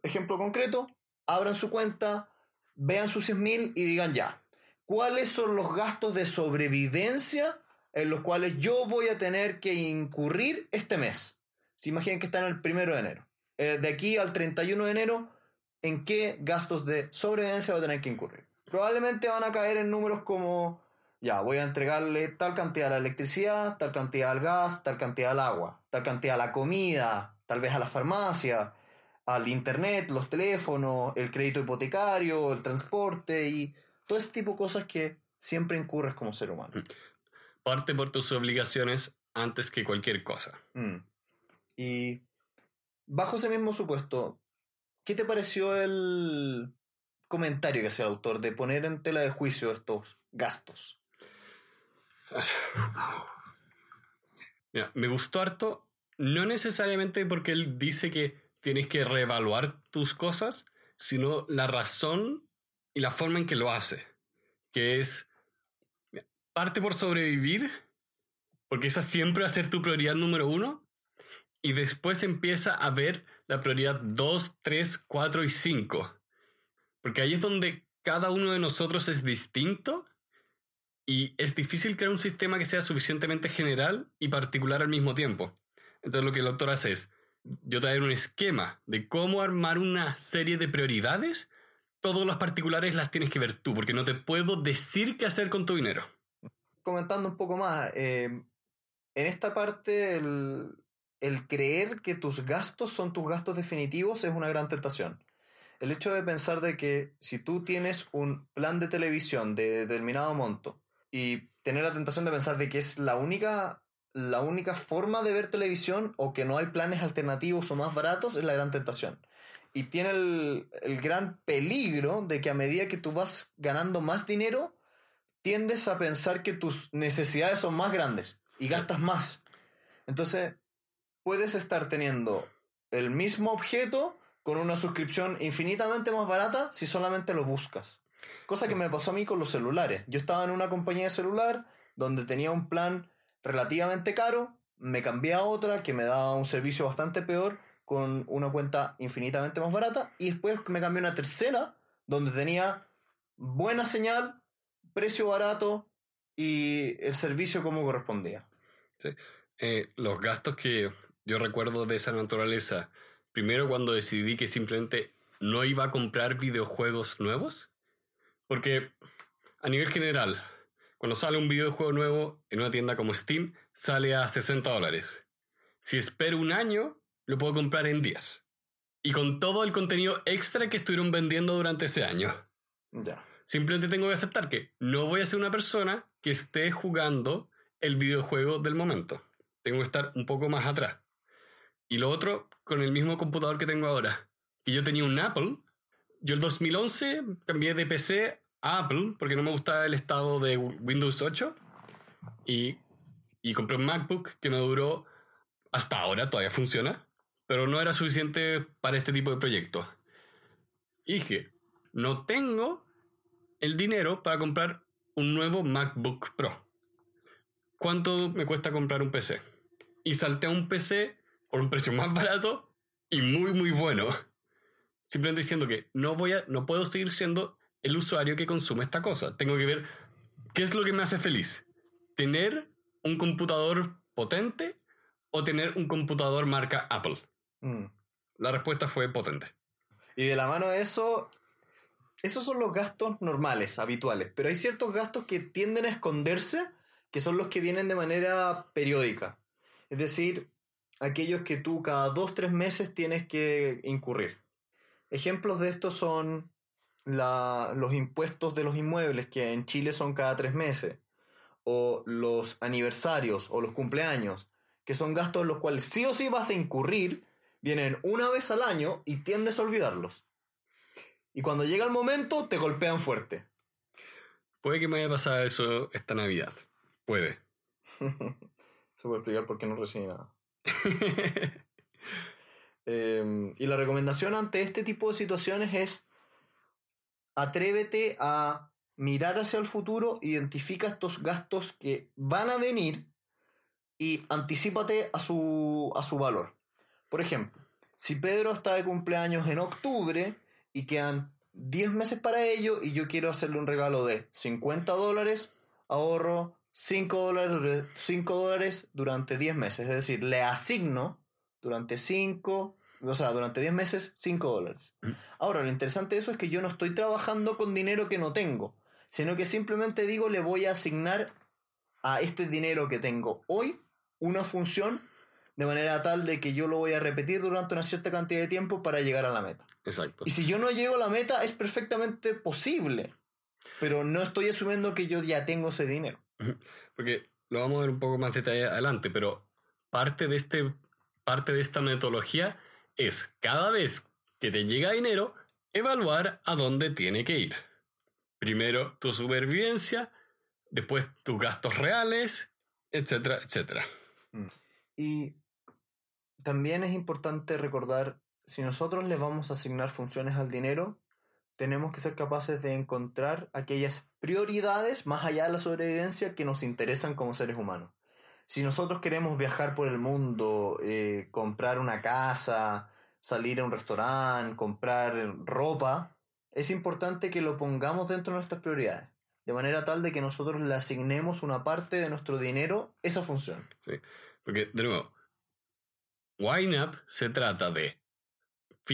ejemplo concreto, abran su cuenta, vean sus 100 mil y digan ya, ¿cuáles son los gastos de sobrevivencia en los cuales yo voy a tener que incurrir este mes? Se imaginen que están el primero de enero. Eh, de aquí al 31 de enero, ¿en qué gastos de sobrevivencia va a tener que incurrir? Probablemente van a caer en números como, ya, voy a entregarle tal cantidad a la electricidad, tal cantidad al gas, tal cantidad al agua, tal cantidad a la comida, tal vez a la farmacia, al internet, los teléfonos, el crédito hipotecario, el transporte y todo ese tipo de cosas que siempre incurres como ser humano. Parte por tus obligaciones antes que cualquier cosa. Mm. Y bajo ese mismo supuesto, ¿qué te pareció el comentario que hacía el autor de poner en tela de juicio estos gastos? Mira, me gustó harto, no necesariamente porque él dice que tienes que reevaluar tus cosas, sino la razón y la forma en que lo hace. Que es, parte por sobrevivir, porque esa siempre va a ser tu prioridad número uno, y después empieza a ver la prioridad 2, 3, 4 y 5. Porque ahí es donde cada uno de nosotros es distinto y es difícil crear un sistema que sea suficientemente general y particular al mismo tiempo. Entonces lo que el autor hace es, yo traer un esquema de cómo armar una serie de prioridades, todas las particulares las tienes que ver tú, porque no te puedo decir qué hacer con tu dinero. Comentando un poco más, eh, en esta parte el, el creer que tus gastos son tus gastos definitivos es una gran tentación. El hecho de pensar de que si tú tienes un plan de televisión de determinado monto y tener la tentación de pensar de que es la única, la única forma de ver televisión o que no hay planes alternativos o más baratos es la gran tentación. Y tiene el, el gran peligro de que a medida que tú vas ganando más dinero, tiendes a pensar que tus necesidades son más grandes y gastas más. Entonces, puedes estar teniendo el mismo objeto con una suscripción infinitamente más barata si solamente lo buscas. Cosa que me pasó a mí con los celulares. Yo estaba en una compañía de celular donde tenía un plan relativamente caro, me cambié a otra que me daba un servicio bastante peor con una cuenta infinitamente más barata y después me cambié a una tercera donde tenía buena señal, precio barato y el servicio como correspondía. Eh, los gastos que yo recuerdo de esa naturaleza, primero cuando decidí que simplemente no iba a comprar videojuegos nuevos, porque a nivel general, cuando sale un videojuego nuevo en una tienda como Steam, sale a 60 dólares. Si espero un año, lo puedo comprar en 10. Y con todo el contenido extra que estuvieron vendiendo durante ese año. Ya. Simplemente tengo que aceptar que no voy a ser una persona que esté jugando el videojuego del momento. Tengo que estar un poco más atrás. Y lo otro, con el mismo computador que tengo ahora, que yo tenía un Apple, yo el 2011 cambié de PC a Apple porque no me gustaba el estado de Windows 8 y, y compré un MacBook que me duró hasta ahora, todavía funciona, pero no era suficiente para este tipo de proyectos. Y dije, no tengo el dinero para comprar un nuevo MacBook Pro. ¿Cuánto me cuesta comprar un PC? Y salté a un PC por un precio más barato y muy muy bueno. Simplemente diciendo que no voy a no puedo seguir siendo el usuario que consume esta cosa. Tengo que ver qué es lo que me hace feliz. Tener un computador potente o tener un computador marca Apple. Mm. La respuesta fue potente. Y de la mano de eso, esos son los gastos normales, habituales, pero hay ciertos gastos que tienden a esconderse, que son los que vienen de manera periódica. Es decir, aquellos que tú cada dos, tres meses tienes que incurrir. Ejemplos de esto son la- los impuestos de los inmuebles, que en Chile son cada tres meses, o los aniversarios o los cumpleaños, que son gastos en los cuales sí o sí vas a incurrir, vienen una vez al año y tiendes a olvidarlos. Y cuando llega el momento, te golpean fuerte. Puede que me haya pasado eso esta Navidad. Puede. Se puede explicar por qué no recibí nada. Eh, y la recomendación ante este tipo de situaciones es atrévete a mirar hacia el futuro, identifica estos gastos que van a venir y anticípate a su, a su valor. Por ejemplo, si Pedro está de cumpleaños en octubre y quedan 10 meses para ello y yo quiero hacerle un regalo de 50 dólares, ahorro 5 dólares, 5 dólares durante 10 meses. Es decir, le asigno durante 5, o sea, durante 10 meses 5 dólares. Ahora, lo interesante de eso es que yo no estoy trabajando con dinero que no tengo, sino que simplemente digo le voy a asignar a este dinero que tengo hoy una función de manera tal de que yo lo voy a repetir durante una cierta cantidad de tiempo para llegar a la meta. Exacto. Y si yo no llego a la meta es perfectamente posible, pero no estoy asumiendo que yo ya tengo ese dinero. Porque lo vamos a ver un poco más detalle adelante, pero parte de, este, parte de esta metodología es cada vez que te llega dinero, evaluar a dónde tiene que ir. Primero tu supervivencia, después tus gastos reales, etcétera, etcétera. Y también es importante recordar, si nosotros le vamos a asignar funciones al dinero, tenemos que ser capaces de encontrar aquellas prioridades más allá de la sobrevivencia que nos interesan como seres humanos. Si nosotros queremos viajar por el mundo, eh, comprar una casa, salir a un restaurante, comprar ropa, es importante que lo pongamos dentro de nuestras prioridades, de manera tal de que nosotros le asignemos una parte de nuestro dinero esa función. Porque, de nuevo, Up se trata de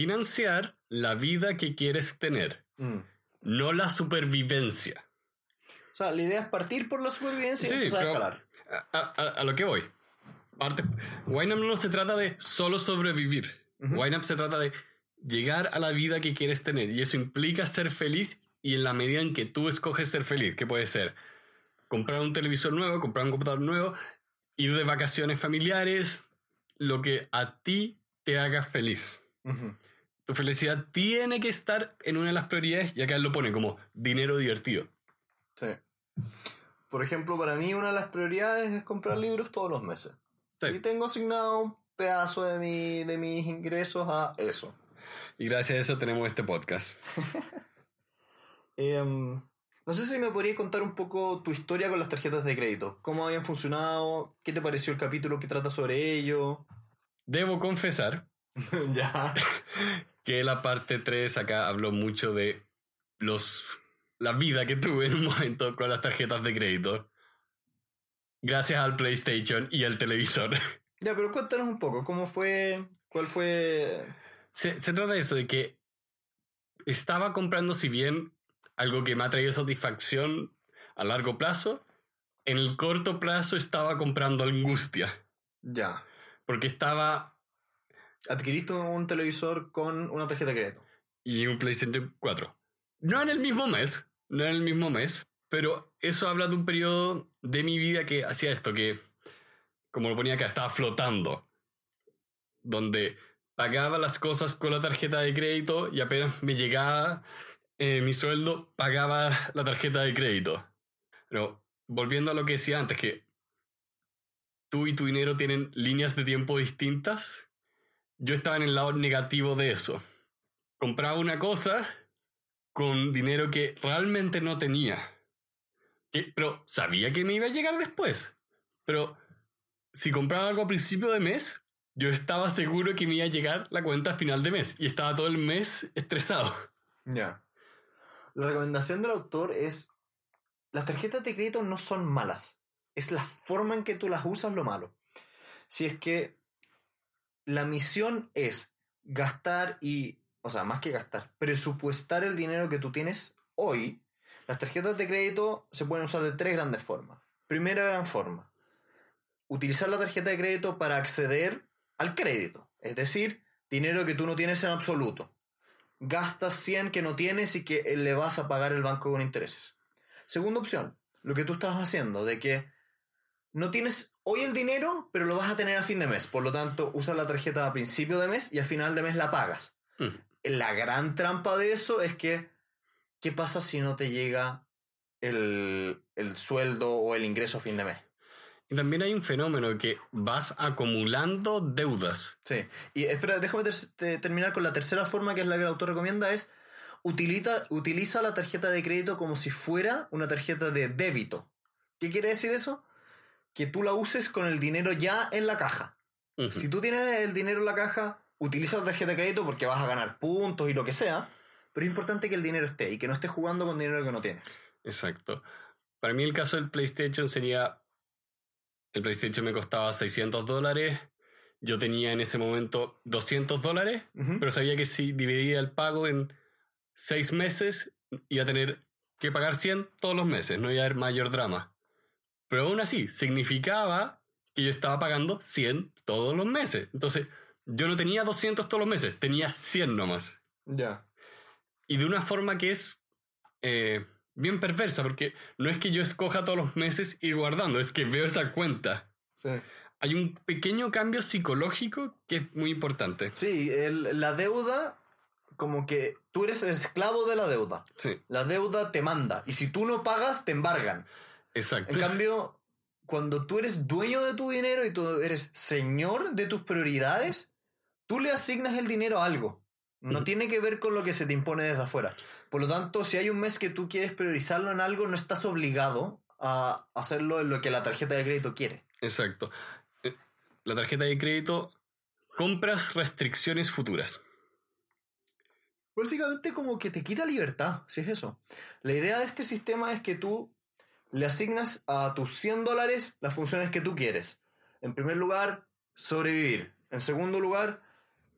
financiar la vida que quieres tener, Mm. no la supervivencia. O sea, la idea es partir por la supervivencia y empezar a escalar. A, a- a lo que voy. Parte, no se trata de solo sobrevivir. Ujú. YNAB se trata de llegar a la vida que quieres tener. Y eso implica ser feliz y en la medida en que tú escoges ser feliz, que puede ser comprar un televisor nuevo, comprar un computador nuevo, ir de vacaciones familiares, lo que a ti te haga feliz. Tu felicidad tiene que estar en una de las prioridades y acá él lo pone como dinero divertido. Sí. Por ejemplo, para mí una de las prioridades es comprar libros todos los meses. Sí. Y tengo asignado un pedazo de, mi, de mis ingresos a eso. Y gracias a eso tenemos este podcast. Em, no sé si me podrías contar un poco tu historia con las tarjetas de crédito. ¿Cómo habían funcionado? ¿Qué te pareció el capítulo que trata sobre ello? Debo confesar ya. que la parte 3 acá habló mucho de los la vida que tuve en un momento con las tarjetas de crédito. Gracias al PlayStation y al televisor. Ya, pero cuéntanos un poco, ¿cómo fue? ¿Cuál fue? Se, se trata de eso, de que estaba comprando, si bien algo que me ha traído satisfacción a largo plazo, en el corto plazo estaba comprando angustia. Ya. Porque estaba. Adquiriste un televisor con una tarjeta de crédito. Y un PlayStation 4. No en el mismo mes, no en el mismo mes, pero eso habla de un periodo de mi vida que hacía esto, que, como lo ponía acá, estaba flotando. Donde pagaba las cosas con la tarjeta de crédito y apenas me llegaba eh, mi sueldo, pagaba la tarjeta de crédito. Pero volviendo a lo que decía antes, que tú y tu dinero tienen líneas de tiempo distintas, yo estaba en el lado negativo de eso. Compraba una cosa con dinero que realmente no tenía. Que- pero sabía que me iba a llegar después. Pero si compraba algo a principio de mes, yo estaba seguro que me iba a llegar la cuenta a final de mes. Y estaba todo el mes estresado. Ya. La recomendación del autor es, las tarjetas de crédito no son malas, es la forma en que tú las usas lo malo. Si es que la misión es gastar y, o sea, más que gastar, presupuestar el dinero que tú tienes hoy, las tarjetas de crédito se pueden usar de tres grandes formas. Primera gran forma, utilizar la tarjeta de crédito para acceder al crédito, es decir, dinero que tú no tienes en absoluto. Gastas 100 que no tienes y que le vas a pagar el banco con intereses. Segunda opción, lo que tú estás haciendo, de que no tienes hoy el dinero, pero lo vas a tener a fin de mes. Por lo tanto, usas la tarjeta a principio de mes y a final de mes la pagas. Mm. La gran trampa de eso es que, ¿qué pasa si no te llega el, el sueldo o el ingreso a fin de mes? Y también hay un fenómeno que vas acumulando deudas. Sí. Y espera, déjame ter- te- terminar con la tercera forma, que es la que el autor recomienda, es utiliza la tarjeta de crédito como si fuera una tarjeta de débito. ¿Qué quiere decir eso? Que tú la uses con el dinero ya en la caja. Si tú tienes el dinero en la caja, utiliza la tarjeta de crédito porque vas a ganar puntos y lo que sea, pero es importante que el dinero esté y que no estés jugando con dinero que no tienes. Exacto. Para mí el caso del PlayStation sería... El PlayStation me costaba 600 dólares. Yo tenía en ese momento 200 dólares, pero sabía que si dividía el pago en 6 meses, iba a tener que pagar 100 todos los meses, no iba a haber mayor drama. Pero aún así, significaba que yo estaba pagando 100 todos los meses. Entonces, yo no tenía 200 todos los meses, tenía 100 nomás. Ya. Y de una forma que es eh, bien perversa, porque no es que yo escoja todos los meses ir guardando, es que veo esa cuenta. Sí. Hay un pequeño cambio psicológico que es muy importante. Sí, el- la deuda, como que tú eres esclavo de la deuda. Sí, La deuda te manda. Y si tú no pagas, te embargan. Exacto. En cambio, cuando tú eres dueño de tu dinero y tú eres señor de tus prioridades, tú le asignas el dinero a algo. No Ujú. tiene que ver con lo que se te impone desde afuera. Por lo tanto, si hay un mes que tú quieres priorizarlo en algo, no estás obligado a hacerlo en lo que la tarjeta de crédito quiere. Exacto. Eh, La tarjeta de crédito, compras restricciones futuras. Básicamente como que te quita libertad, si es eso. La idea de este sistema es que tú le asignas a tus 100 dólares las funciones que tú quieres. En primer lugar, sobrevivir. En segundo lugar,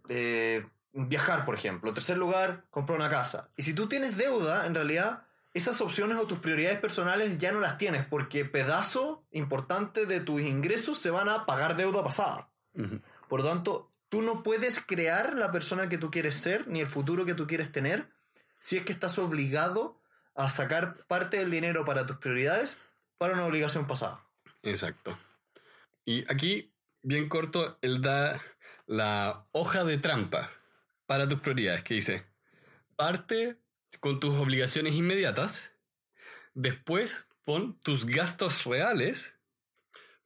eh, viajar, por ejemplo. En tercer lugar, comprar una casa. Y si tú tienes deuda, en realidad, esas opciones o tus prioridades personales ya no las tienes, porque pedazo importante de tus ingresos se van a pagar deuda pasada. Por lo tanto, tú no puedes crear la persona que tú quieres ser, ni el futuro que tú quieres tener, si es que estás obligado a sacar parte del dinero para tus prioridades para una obligación pasada. Exacto. Y aquí, bien corto, él da la hoja de trampa para tus prioridades, que dice, parte con tus obligaciones inmediatas, después pon tus gastos reales,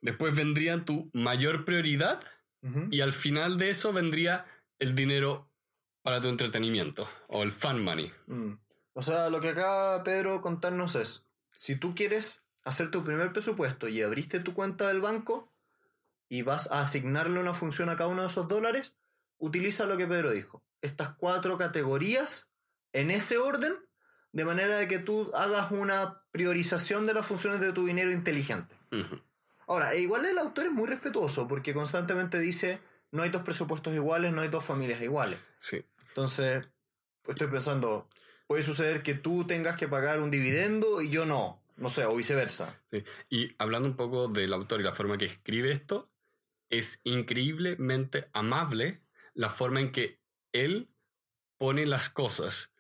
después vendría tu mayor prioridad y al final de eso vendría el dinero para tu entretenimiento o el fun money. Mm. O sea, lo que acaba Pedro contarnos es, si tú quieres hacer tu primer presupuesto y abriste tu cuenta del banco y vas a asignarle una función a cada uno de esos dólares, utiliza lo que Pedro dijo. Estas cuatro categorías en ese orden, de manera de que tú hagas una priorización de las funciones de tu dinero inteligente. Ahora, e igual el autor es muy respetuoso porque constantemente dice, no hay dos presupuestos iguales, no hay dos familias iguales. Sí. Entonces, estoy pensando, puede suceder que tú tengas que pagar un dividendo y yo no, no sé, o viceversa. Sí. Y hablando un poco del autor y la forma que escribe esto, es increíblemente amable la forma en que él pone las cosas.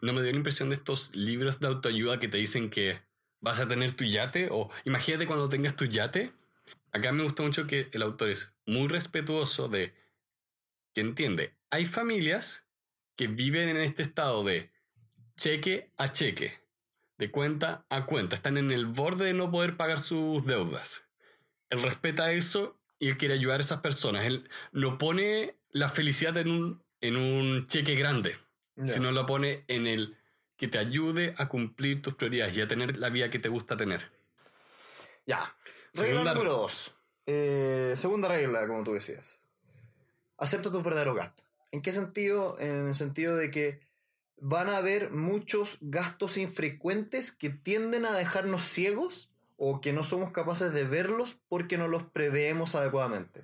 No me dio la impresión de estos libros de autoayuda que te dicen que vas a tener tu yate o imagínate cuando tengas tu yate. Acá me gusta mucho que el autor es muy respetuoso de que entiende, hay familias que viven en este estado de cheque a cheque de cuenta a cuenta. Están en el borde de no poder pagar sus deudas. Él respeta eso y él quiere ayudar a esas personas. Él no pone la felicidad en un, en un cheque grande, sino lo pone en el que te ayude a cumplir tus prioridades y a tener la vida que te gusta tener. Ya. Regla Segunda- número dos. Eh, segunda regla, como tú decías. Acepta tus verdaderos gastos. ¿En qué sentido? En el sentido de que van a haber muchos gastos infrecuentes que tienden a dejarnos ciegos o que no somos capaces de verlos porque no los preveemos adecuadamente.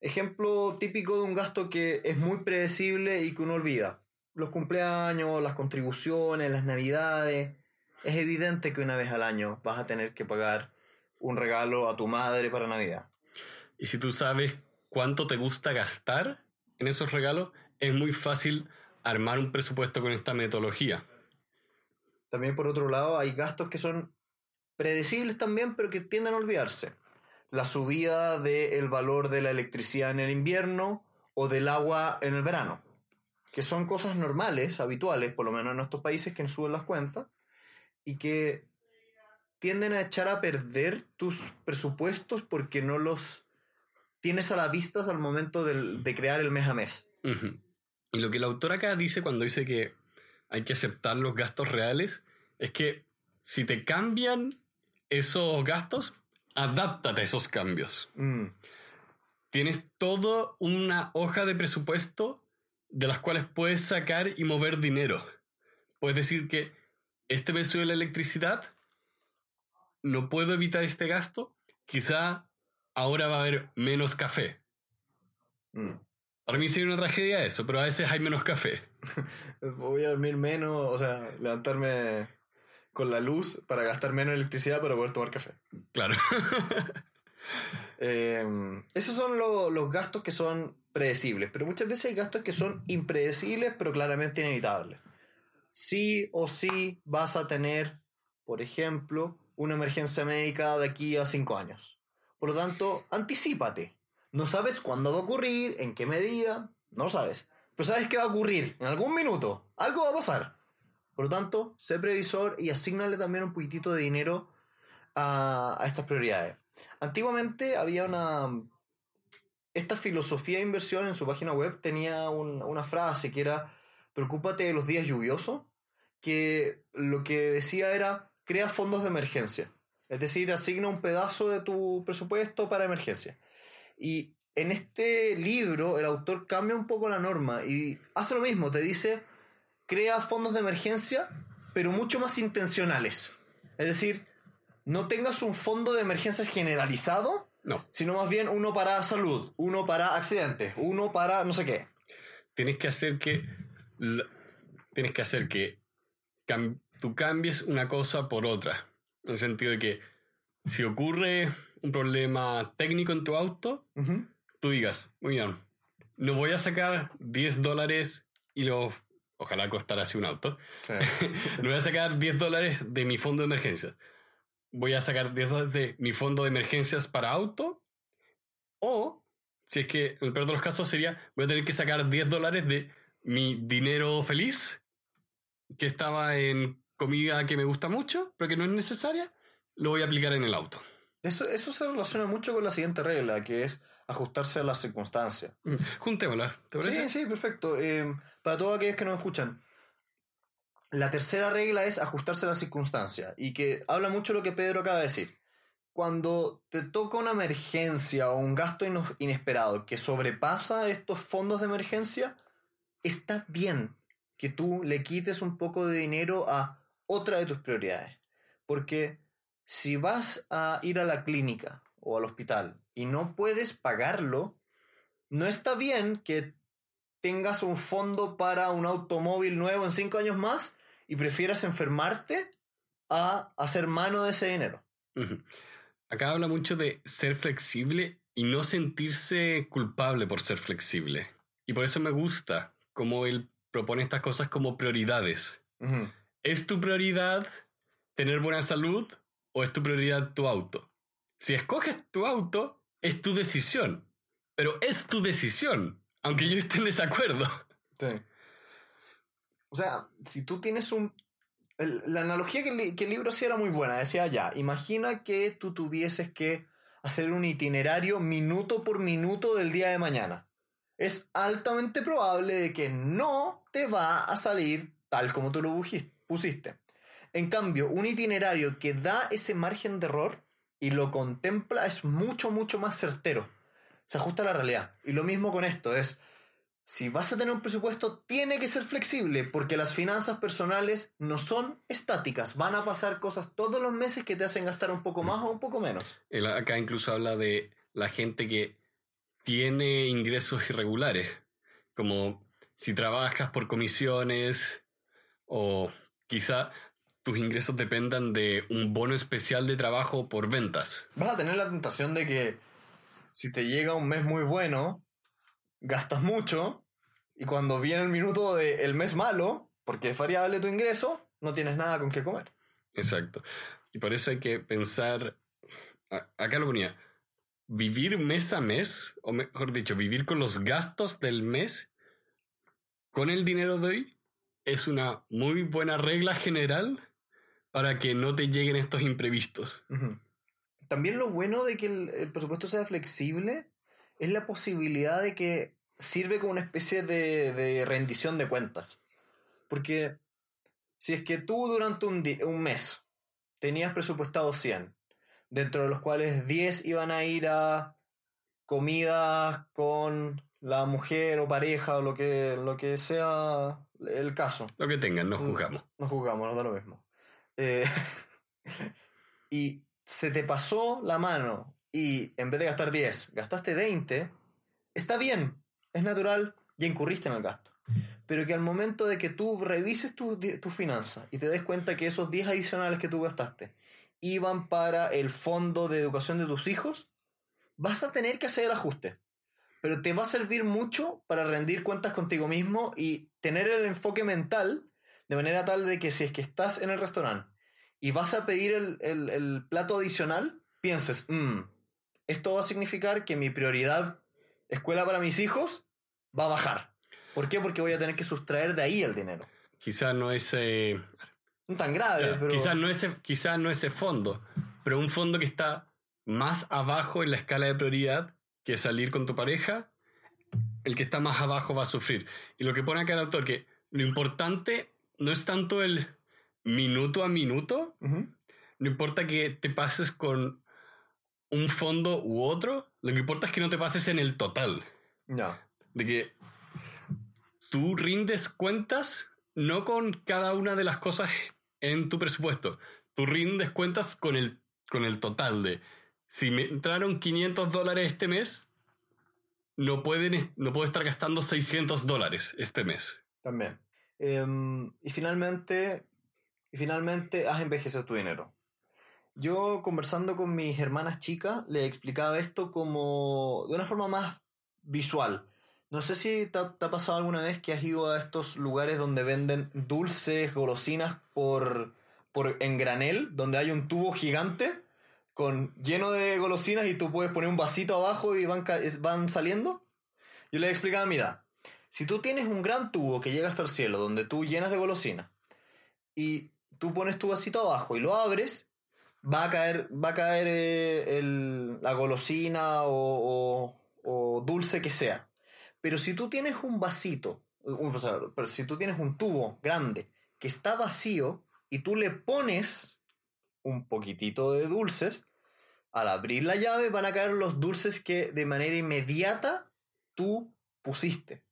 Ejemplo típico de un gasto que es muy predecible y que uno olvida. Los cumpleaños, las contribuciones, las navidades. Es evidente que una vez al año vas a tener que pagar un regalo a tu madre para Navidad. Y si tú sabes cuánto te gusta gastar en esos regalos, es muy fácil armar un presupuesto con esta metodología. También por otro lado hay gastos que son predecibles también, pero que tienden a olvidarse. La subida del valor de la electricidad en el invierno o del agua en el verano, que son cosas normales, habituales, por lo menos en nuestros países que suben las cuentas, y que tienden a echar a perder tus presupuestos porque no los tienes a la vista al momento de crear el mes a mes. Y lo que el autor acá dice cuando dice que hay que aceptar los gastos reales es que si te cambian esos gastos, adáptate a esos cambios. Mm. Tienes toda una hoja de presupuesto de las cuales puedes sacar y mover dinero. Puedes decir que este mes de la electricidad, no puedo evitar este gasto, quizá ahora va a haber menos café. Mm. Para mí sería una tragedia eso, pero a veces hay menos café. Voy a dormir menos, o sea, levantarme con la luz para gastar menos electricidad para poder tomar café. Claro. Em, esos son los gastos que son predecibles, pero muchas veces hay gastos que son impredecibles, pero claramente inevitables. Sí o sí vas a tener, por ejemplo, una emergencia médica de aquí a cinco años. Por lo tanto, anticipate. No sabes cuándo va a ocurrir, en qué medida, no lo sabes. Pero sabes que va a ocurrir en algún minuto. Algo va a pasar. Por lo tanto, sé previsor y asignale también un poquitito de dinero a, estas prioridades. Antiguamente había una... Esta filosofía de inversión en su página web tenía una frase que era, preocúpate de los días lluviosos, que lo que decía era, crea fondos de emergencia. Es decir, asigna un pedazo de tu presupuesto para emergencia. Y en este libro el autor cambia un poco la norma y hace lo mismo, te dice, crea fondos de emergencia, pero mucho más intencionales. Es decir, no tengas un fondo de emergencias generalizado, no. sino más bien uno para salud, uno para accidentes, uno para no sé qué. Tienes que hacer que... Tienes que hacer que tú cambies una cosa por otra. En el sentido de que si ocurre un problema técnico en tu auto, tú digas, muy bien, no voy a sacar 10 dólares y lo... Ojalá costara así un auto. no voy a sacar 10 dólares de mi fondo de emergencias. Voy a sacar 10 dólares de mi fondo de emergencias para auto. O, si es que en el peor de los casos sería, voy a tener que sacar 10 dólares de mi dinero feliz, que estaba en comida que me gusta mucho, pero que no es necesaria, lo voy a aplicar en el auto. Eso, eso se relaciona mucho con la siguiente regla, que es ajustarse a las circunstancias. Mm, juntémosla, ¿te parece? Sí, sí, perfecto. Eh, para todos aquellos que nos escuchan, la tercera regla es ajustarse a las circunstancias y que habla mucho lo que Pedro acaba de decir. Cuando te toca una emergencia o un gasto inesperado que sobrepasa estos fondos de emergencia, está bien que tú le quites un poco de dinero a otra de tus prioridades. Porque si vas a ir a la clínica o al hospital y no puedes pagarlo, no está bien que tengas un fondo para un automóvil nuevo en cinco años más y prefieras enfermarte a hacer mano de ese dinero. Acá habla mucho de ser flexible y no sentirse culpable por ser flexible. Y por eso me gusta cómo él propone estas cosas como prioridades. ¿Es tu prioridad tener buena salud o es tu prioridad tu auto? Si escoges tu auto, es tu decisión. Pero es tu decisión, aunque yo esté en desacuerdo. Sí. O sea, si tú tienes un... la analogía que, el libro hacía era muy buena. Decía, ya, imagina que tú tuvieses que hacer un itinerario minuto por minuto del día de mañana. Es altamente probable de que no te va a salir tal como tú lo pusiste. En cambio, un itinerario que da ese margen de error y lo contempla es mucho, mucho más certero. Se ajusta a la realidad. Y lo mismo con esto es, si vas a tener un presupuesto, tiene que ser flexible, porque las finanzas personales no son estáticas. Van a pasar cosas todos los meses que te hacen gastar un poco más o un poco menos. Acá incluso habla de la gente que tiene ingresos irregulares, como si trabajas por comisiones o quizá tus ingresos dependan de un bono especial de trabajo por ventas. Vas a tener la tentación de que si te llega un mes muy bueno, gastas mucho y cuando viene el minuto del mes malo, porque es variable tu ingreso, no tienes nada con qué comer. Exacto. Y por eso hay que pensar, acá lo ponía, vivir mes a mes, o mejor dicho, vivir con los gastos del mes, con el dinero de hoy, es una muy buena regla general para que no te lleguen estos imprevistos. También lo bueno de que el, el presupuesto sea flexible es la posibilidad de que sirve como una especie de, de rendición de cuentas. Porque si es que tú durante un, un mes tenías presupuestado 100, dentro de los cuales 10 iban a ir a comidas con la mujer o pareja o lo que, lo que sea el caso. Lo que tengan, no Mm. juzgamos. No jugamos, nos da lo mismo. Eh, y se te pasó la mano y en vez de gastar 10, gastaste 20, está bien, es natural, ya incurriste en el gasto. Pero que al momento de que tú revises tus di- tus finanzas y te des cuenta que esos 10 adicionales que tú gastaste iban para el fondo de educación de tus hijos, vas a tener que hacer el ajuste. Pero te va a servir mucho para rendir cuentas contigo mismo y tener el enfoque mental de manera tal de que si es que estás en el restaurante y vas a pedir el, el- el plato adicional, pienses, "Mm, esto va a significar que mi prioridad escuela para mis hijos va a bajar. ¿Por qué? Porque voy a tener que sustraer de ahí el dinero. Quizás no ese No tan grave, Claro, pero... quizás, no ese, quizás no ese fondo, pero un fondo que está más abajo en la escala de prioridad que salir con tu pareja, el que está más abajo va a sufrir. Y lo que pone acá el autor, que lo importante no es tanto el minuto a minuto, no importa que te pases con un fondo u otro, lo que importa es que no te pases en el total. Ya. De que tú rindes cuentas no con cada una de las cosas en tu presupuesto. Tú rindes cuentas con el, con el total de si me entraron 500 dólares este mes, no, pueden, no puedo estar gastando 600 dólares este mes. También. Em, y finalmente, y finalmente, haz envejecer tu dinero. Yo conversando con mis hermanas chicas, le explicaba esto como de una forma más visual. No sé si te ha, pasado alguna vez que has ido a estos lugares donde venden dulces, golosinas por, por en granel, donde hay un tubo gigante con lleno de golosinas y tú puedes poner un vasito abajo y van, van saliendo. Yo le explicaba, mira, si tú tienes un gran tubo que llega hasta el cielo, donde tú llenas de golosina, y tú pones tu vasito abajo y lo abres, va a caer, va a caer eh, el- la golosina o, o- dulce que sea. Pero si tú tienes un vasito, un- o pero si tú tienes un tubo grande que está vacío y tú le pones un poquitito de dulces, al abrir la llave van a caer los dulces que de manera inmediata tú pusiste.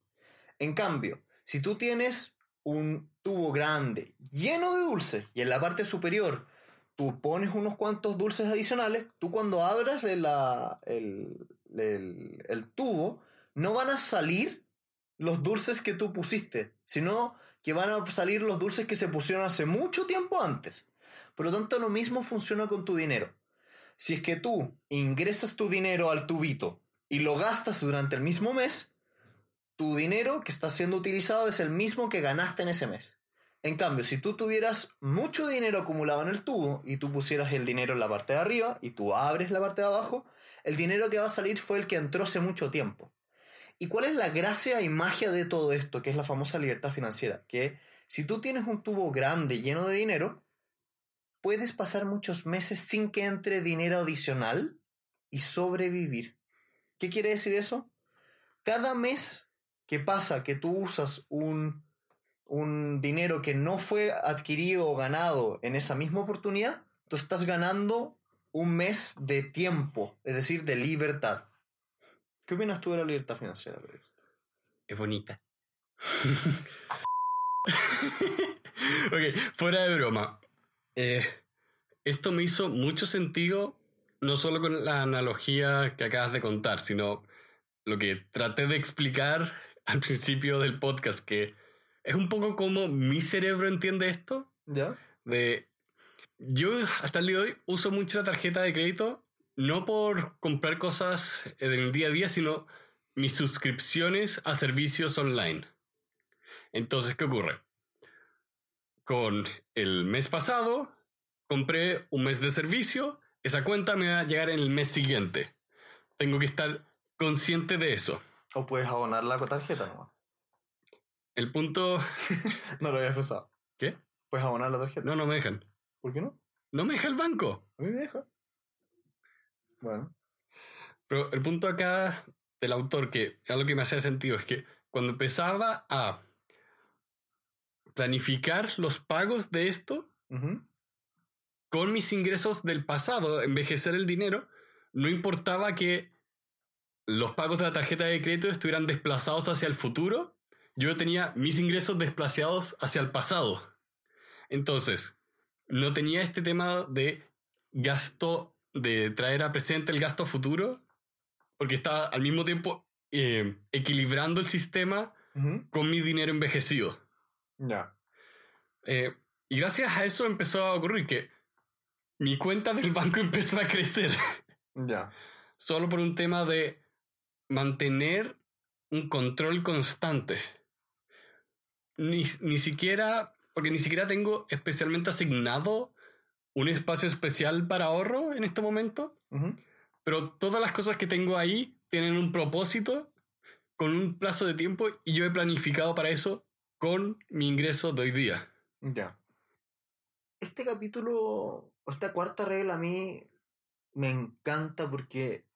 En cambio, si tú tienes un tubo grande lleno de dulces y en la parte superior tú pones unos cuantos dulces adicionales, tú cuando abras el, el- el tubo no van a salir los dulces que tú pusiste, sino que van a salir los dulces que se pusieron hace mucho tiempo antes. Por lo tanto, lo mismo funciona con tu dinero. Si es que tú ingresas tu dinero al tubito y lo gastas durante el mismo mes, tu dinero que está siendo utilizado es el mismo que ganaste en ese mes. En cambio, si tú tuvieras mucho dinero acumulado en el tubo y tú pusieras el dinero en la parte de arriba y tú abres la parte de abajo, el dinero que va a salir fue el que entró hace mucho tiempo. ¿Y cuál es la gracia y magia de todo esto, que es la famosa libertad financiera? Que si tú tienes un tubo grande lleno de dinero, puedes pasar muchos meses sin que entre dinero adicional y sobrevivir. ¿Qué quiere decir eso? Cada mes que pasa que tú usas un, un dinero que no fue adquirido o ganado en esa misma oportunidad, tú estás ganando un mes de tiempo, es decir, de libertad. ¿Qué opinas tú de la libertad financiera? Es bonita. ok, fuera de broma. Eh, esto me hizo mucho sentido, no solo con la analogía que acabas de contar, sino lo que traté de explicar al principio del podcast, que es un poco como mi cerebro entiende esto. ¿Ya? De, yo hasta el día de hoy uso mucho la tarjeta de crédito, no por comprar cosas en el día a día, sino mis suscripciones a servicios online. Entonces, ¿qué ocurre? Con el mes pasado, compré un mes de servicio, esa cuenta me va a llegar en el mes siguiente. Tengo que estar consciente de eso. O puedes abonar la tarjeta nomás. El punto... no lo había pensado. ¿Qué? ¿Puedes abonar la tarjeta? No, no me dejan. ¿Por qué no? No me deja el banco. A mí me deja. Bueno. Pero el punto acá del autor, que lo que me hacía sentido, es que cuando empezaba a planificar los pagos de esto, con mis ingresos del pasado, envejecer el dinero, no importaba que los pagos de la tarjeta de crédito estuvieran desplazados hacia el futuro, yo tenía mis ingresos desplazados hacia el pasado. Entonces, no tenía este tema de gasto, de traer a presente el gasto futuro, porque estaba al mismo tiempo eh, equilibrando el sistema con mi dinero envejecido. Ya. Eh, y gracias a eso empezó a ocurrir que mi cuenta del banco empezó a crecer. Ya. Solo por un tema de mantener un control constante. Ni, ni siquiera, porque ni siquiera tengo especialmente asignado un espacio especial para ahorro en este momento. Pero todas las cosas que tengo ahí tienen un propósito con un plazo de tiempo y yo he planificado para eso con mi ingreso de hoy día. Ya. Este capítulo, o esta cuarta regla a mí me encanta porque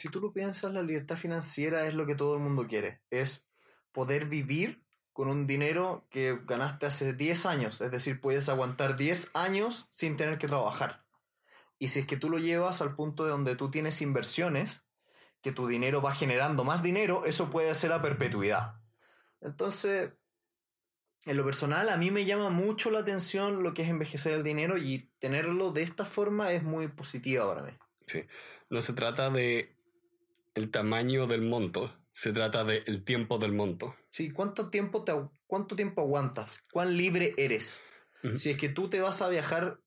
si tú lo piensas, la libertad financiera es lo que todo el mundo quiere. Es poder vivir con un dinero que ganaste hace 10 años. Es decir, puedes aguantar 10 años sin tener que trabajar. Y si es que tú lo llevas al punto de donde tú tienes inversiones, que tu dinero va generando más dinero, eso puede ser a perpetuidad. Entonces, en lo personal, a mí me llama mucho la atención lo que es envejecer el dinero y tenerlo de esta forma es muy positivo para mí. Sí, no se trata de el tamaño del monto, se trata de el tiempo del monto. Sí, ¿cuánto tiempo, te, cuánto tiempo aguantas? ¿Cuán libre eres? Si es que tú te vas a viajar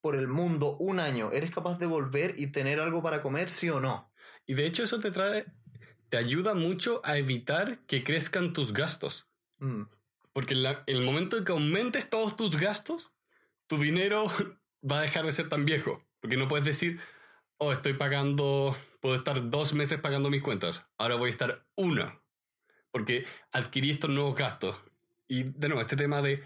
por el mundo un año, ¿eres capaz de volver y tener algo para comer, sí o no? Y de hecho eso te trae, te ayuda mucho a evitar que crezcan tus gastos. Mm. Porque en el momento en que aumentes todos tus gastos, tu dinero va a dejar de ser tan viejo. Porque no puedes decir, oh, estoy pagando, puedo estar dos meses pagando mis cuentas, ahora voy a estar uno. Porque adquirí estos nuevos gastos. Y de nuevo, este tema de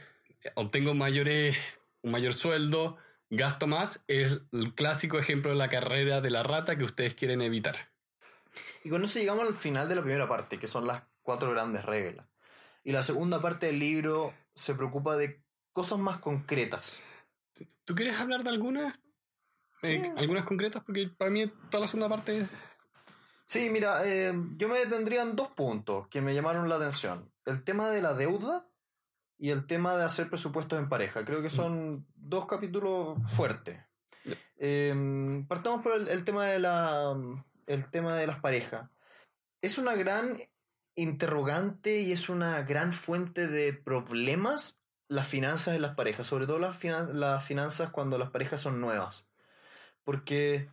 obtengo mayores, un mayor sueldo, gasto más, es el clásico ejemplo de la carrera de la rata que ustedes quieren evitar. Y con eso llegamos al final de la primera parte, que son las cuatro grandes reglas. Y la segunda parte del libro se preocupa de cosas más concretas. ¿Tú quieres hablar de algunas? Eh, ¿Algunas concretas? Porque para mí toda la segunda parte... Sí, mira, eh, yo me detendría en dos puntos que me llamaron la atención. El tema de la deuda y el tema de hacer presupuestos en pareja. Creo que son dos capítulos fuertes. Em, partamos por el, tema de la, el tema de las parejas. Es una gran interrogante y es una gran fuente de problemas las finanzas en las parejas, sobre todo las, las finanzas cuando las parejas son nuevas. Porque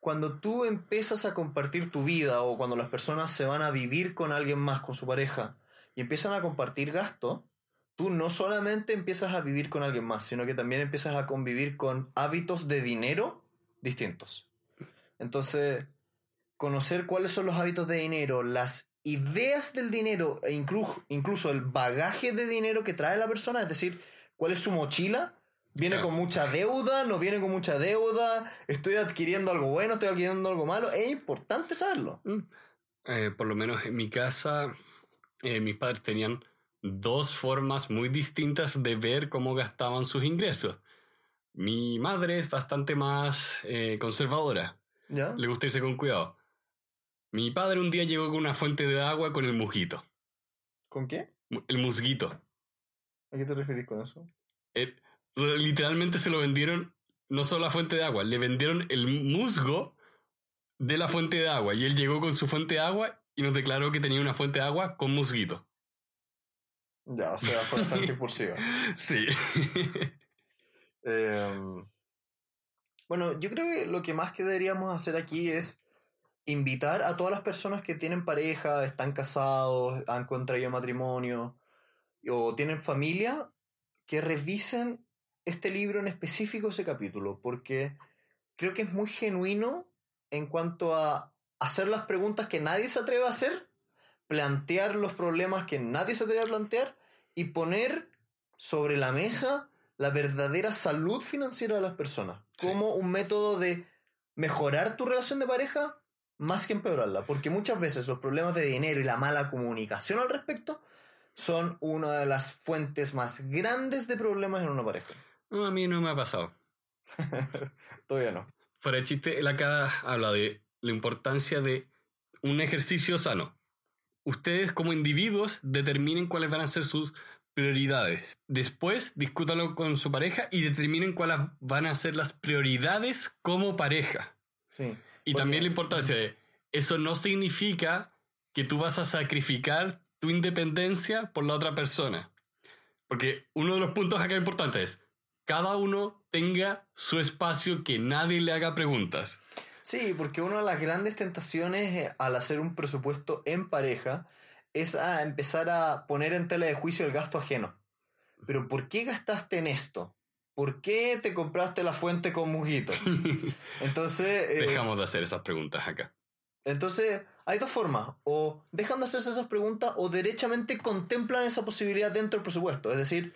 cuando tú empiezas a compartir tu vida o cuando las personas se van a vivir con alguien más, con su pareja, y empiezan a compartir gastos, tú no solamente empiezas a vivir con alguien más, sino que también empiezas a convivir con hábitos de dinero distintos. Entonces, conocer cuáles son los hábitos de dinero, las ideas del dinero e incluso, incluso el bagaje de dinero que trae la persona, es decir, cuál es su mochila, viene con mucha deuda, no viene con mucha deuda, estoy adquiriendo algo bueno, estoy adquiriendo algo malo, es importante saberlo. Mm. Eh, por lo menos en mi casa, eh, mis padres tenían dos formas muy distintas de ver cómo gastaban sus ingresos. Mi madre es bastante más eh, conservadora. ¿Ya? Le gusta irse con cuidado. Mi padre un día llegó con una fuente de agua con el musguito. ¿Con qué? El musguito. ¿A qué te referís con eso? Literalmente se lo vendieron, no solo la fuente de agua, le vendieron el musgo de la fuente de agua. Y él llegó con su fuente de agua y nos declaró que tenía una fuente de agua con musguito. Ya, o sea, fue bastante impulsiva. Sí. Em, Bueno, yo creo que lo que más que deberíamos hacer aquí es invitar a todas las personas que tienen pareja, están casados, han contraído matrimonio o tienen familia, que revisen este libro en específico, ese capítulo, porque creo que es muy genuino en cuanto a hacer las preguntas que nadie se atreve a hacer, plantear los problemas que nadie se atreve a plantear y poner sobre la mesa la verdadera salud financiera de las personas Sí. como un método de mejorar tu relación de pareja más que empeorarla, porque muchas veces los problemas de dinero y la mala comunicación al respecto son una de las fuentes más grandes de problemas en una pareja. No, a mí no me ha pasado. Todavía no. Fuera de chiste, él acá habla de la importancia de un ejercicio sano. Ustedes como individuos determinen cuáles van a ser sus prioridades. Después discútalo con su pareja y determinen cuáles van a ser las prioridades como pareja. Sí. Y Porque- también la importancia de eso no significa que tú vas a sacrificar tu independencia por la otra persona. Porque uno de los puntos acá importantes es cada uno tenga su espacio que nadie le haga preguntas. Sí, porque una de las grandes tentaciones eh, al hacer un presupuesto en pareja es a empezar a poner en tela de juicio el gasto ajeno. Pero ¿por qué gastaste en esto? ¿Por qué te compraste la fuente con mujito? Entonces, eh, Dejamos de hacer esas preguntas acá. entonces hay dos formas. O dejan de hacerse esas preguntas o derechamente contemplan esa posibilidad dentro del presupuesto. Es decir,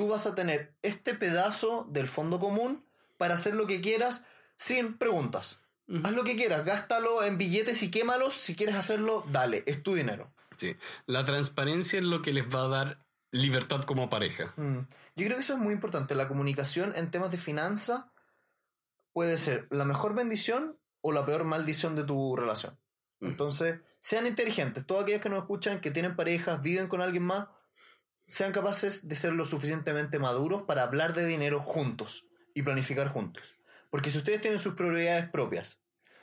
tú vas a tener este pedazo del fondo común para hacer lo que quieras sin preguntas. Haz lo que quieras, gástalo en billetes y quémalos. Si quieres hacerlo, dale, es tu dinero. Sí. La transparencia es lo que les va a dar libertad como pareja. Mm. Yo creo que eso es muy importante. La comunicación en temas de finanza puede ser la mejor bendición o la peor maldición de tu relación. Mm. Entonces, sean inteligentes. Todos aquellos que nos escuchan, que tienen parejas, viven con alguien más, sean capaces de ser lo suficientemente maduros para hablar de dinero juntos y planificar juntos. Porque si ustedes tienen sus prioridades propias,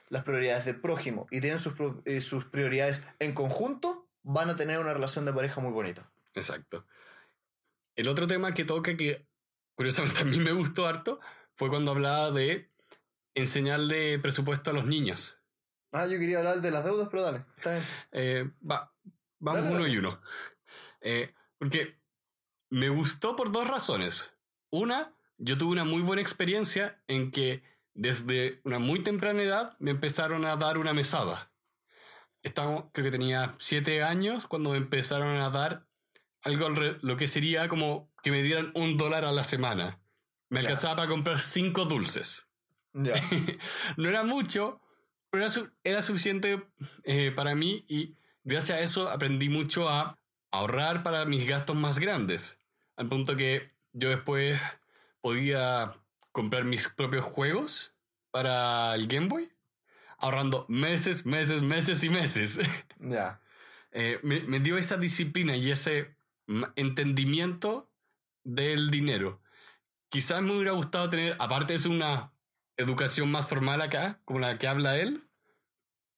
las prioridades del prójimo y tienen sus, eh, sus prioridades en conjunto, van a tener una relación de pareja muy bonita. Exacto. El otro tema que toca que curiosamente a mí me gustó harto fue cuando hablaba de enseñarle presupuesto a los niños. Ah, yo quería hablar de las deudas, pero dale, está bien. Eh, va, vamos Dale, uno dale. y uno. Eh, porque me gustó por dos razones. Una, yo tuve una muy buena experiencia en que desde una muy temprana edad me empezaron a dar una mesada. Estaba, creo que tenía siete años cuando me empezaron a dar algo lo que sería como que me dieran un dólar a la semana. Me alcanzaba para comprar cinco dulces no era mucho, pero era, su- era suficiente eh, para mí y gracias a eso aprendí mucho a ahorrar para mis gastos más grandes. Al punto que yo después podía comprar mis propios juegos para el Game Boy, ahorrando meses, meses, meses y meses. Ya. Eh, me, me dio esa disciplina y ese entendimiento del dinero. Quizás me hubiera gustado tener, aparte ser una educación más formal acá, como la que habla él,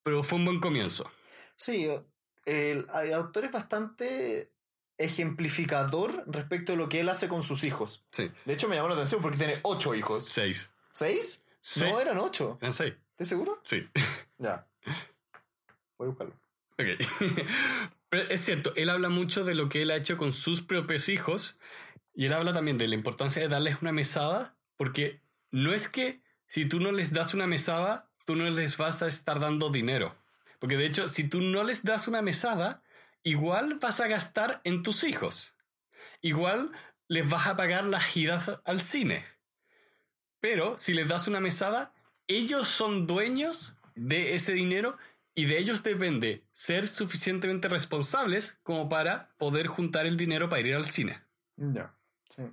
pero fue un buen comienzo. Sí, el, el autor es bastante ejemplificador respecto a lo que él hace con sus hijos. Sí, De hecho, me llamó la atención porque tiene ocho hijos. seis. ¿Seis? No, eran ocho. ¿Eran seis? ¿Estás seguro? Sí. Ya. Voy a buscarlo. Ok. Pero es cierto, él habla mucho de lo que él ha hecho con sus propios hijos y él habla también de la importancia de darles una mesada, porque no es que si tú no les das una mesada, tú no les vas a estar dando dinero. Porque de hecho, si tú no les das una mesada, igual vas a gastar en tus hijos. Igual les vas a pagar las idas al cine. Pero si les das una mesada, ellos son dueños de ese dinero y de ellos depende ser suficientemente responsables como para poder juntar el dinero para ir al cine. Ya. Sí.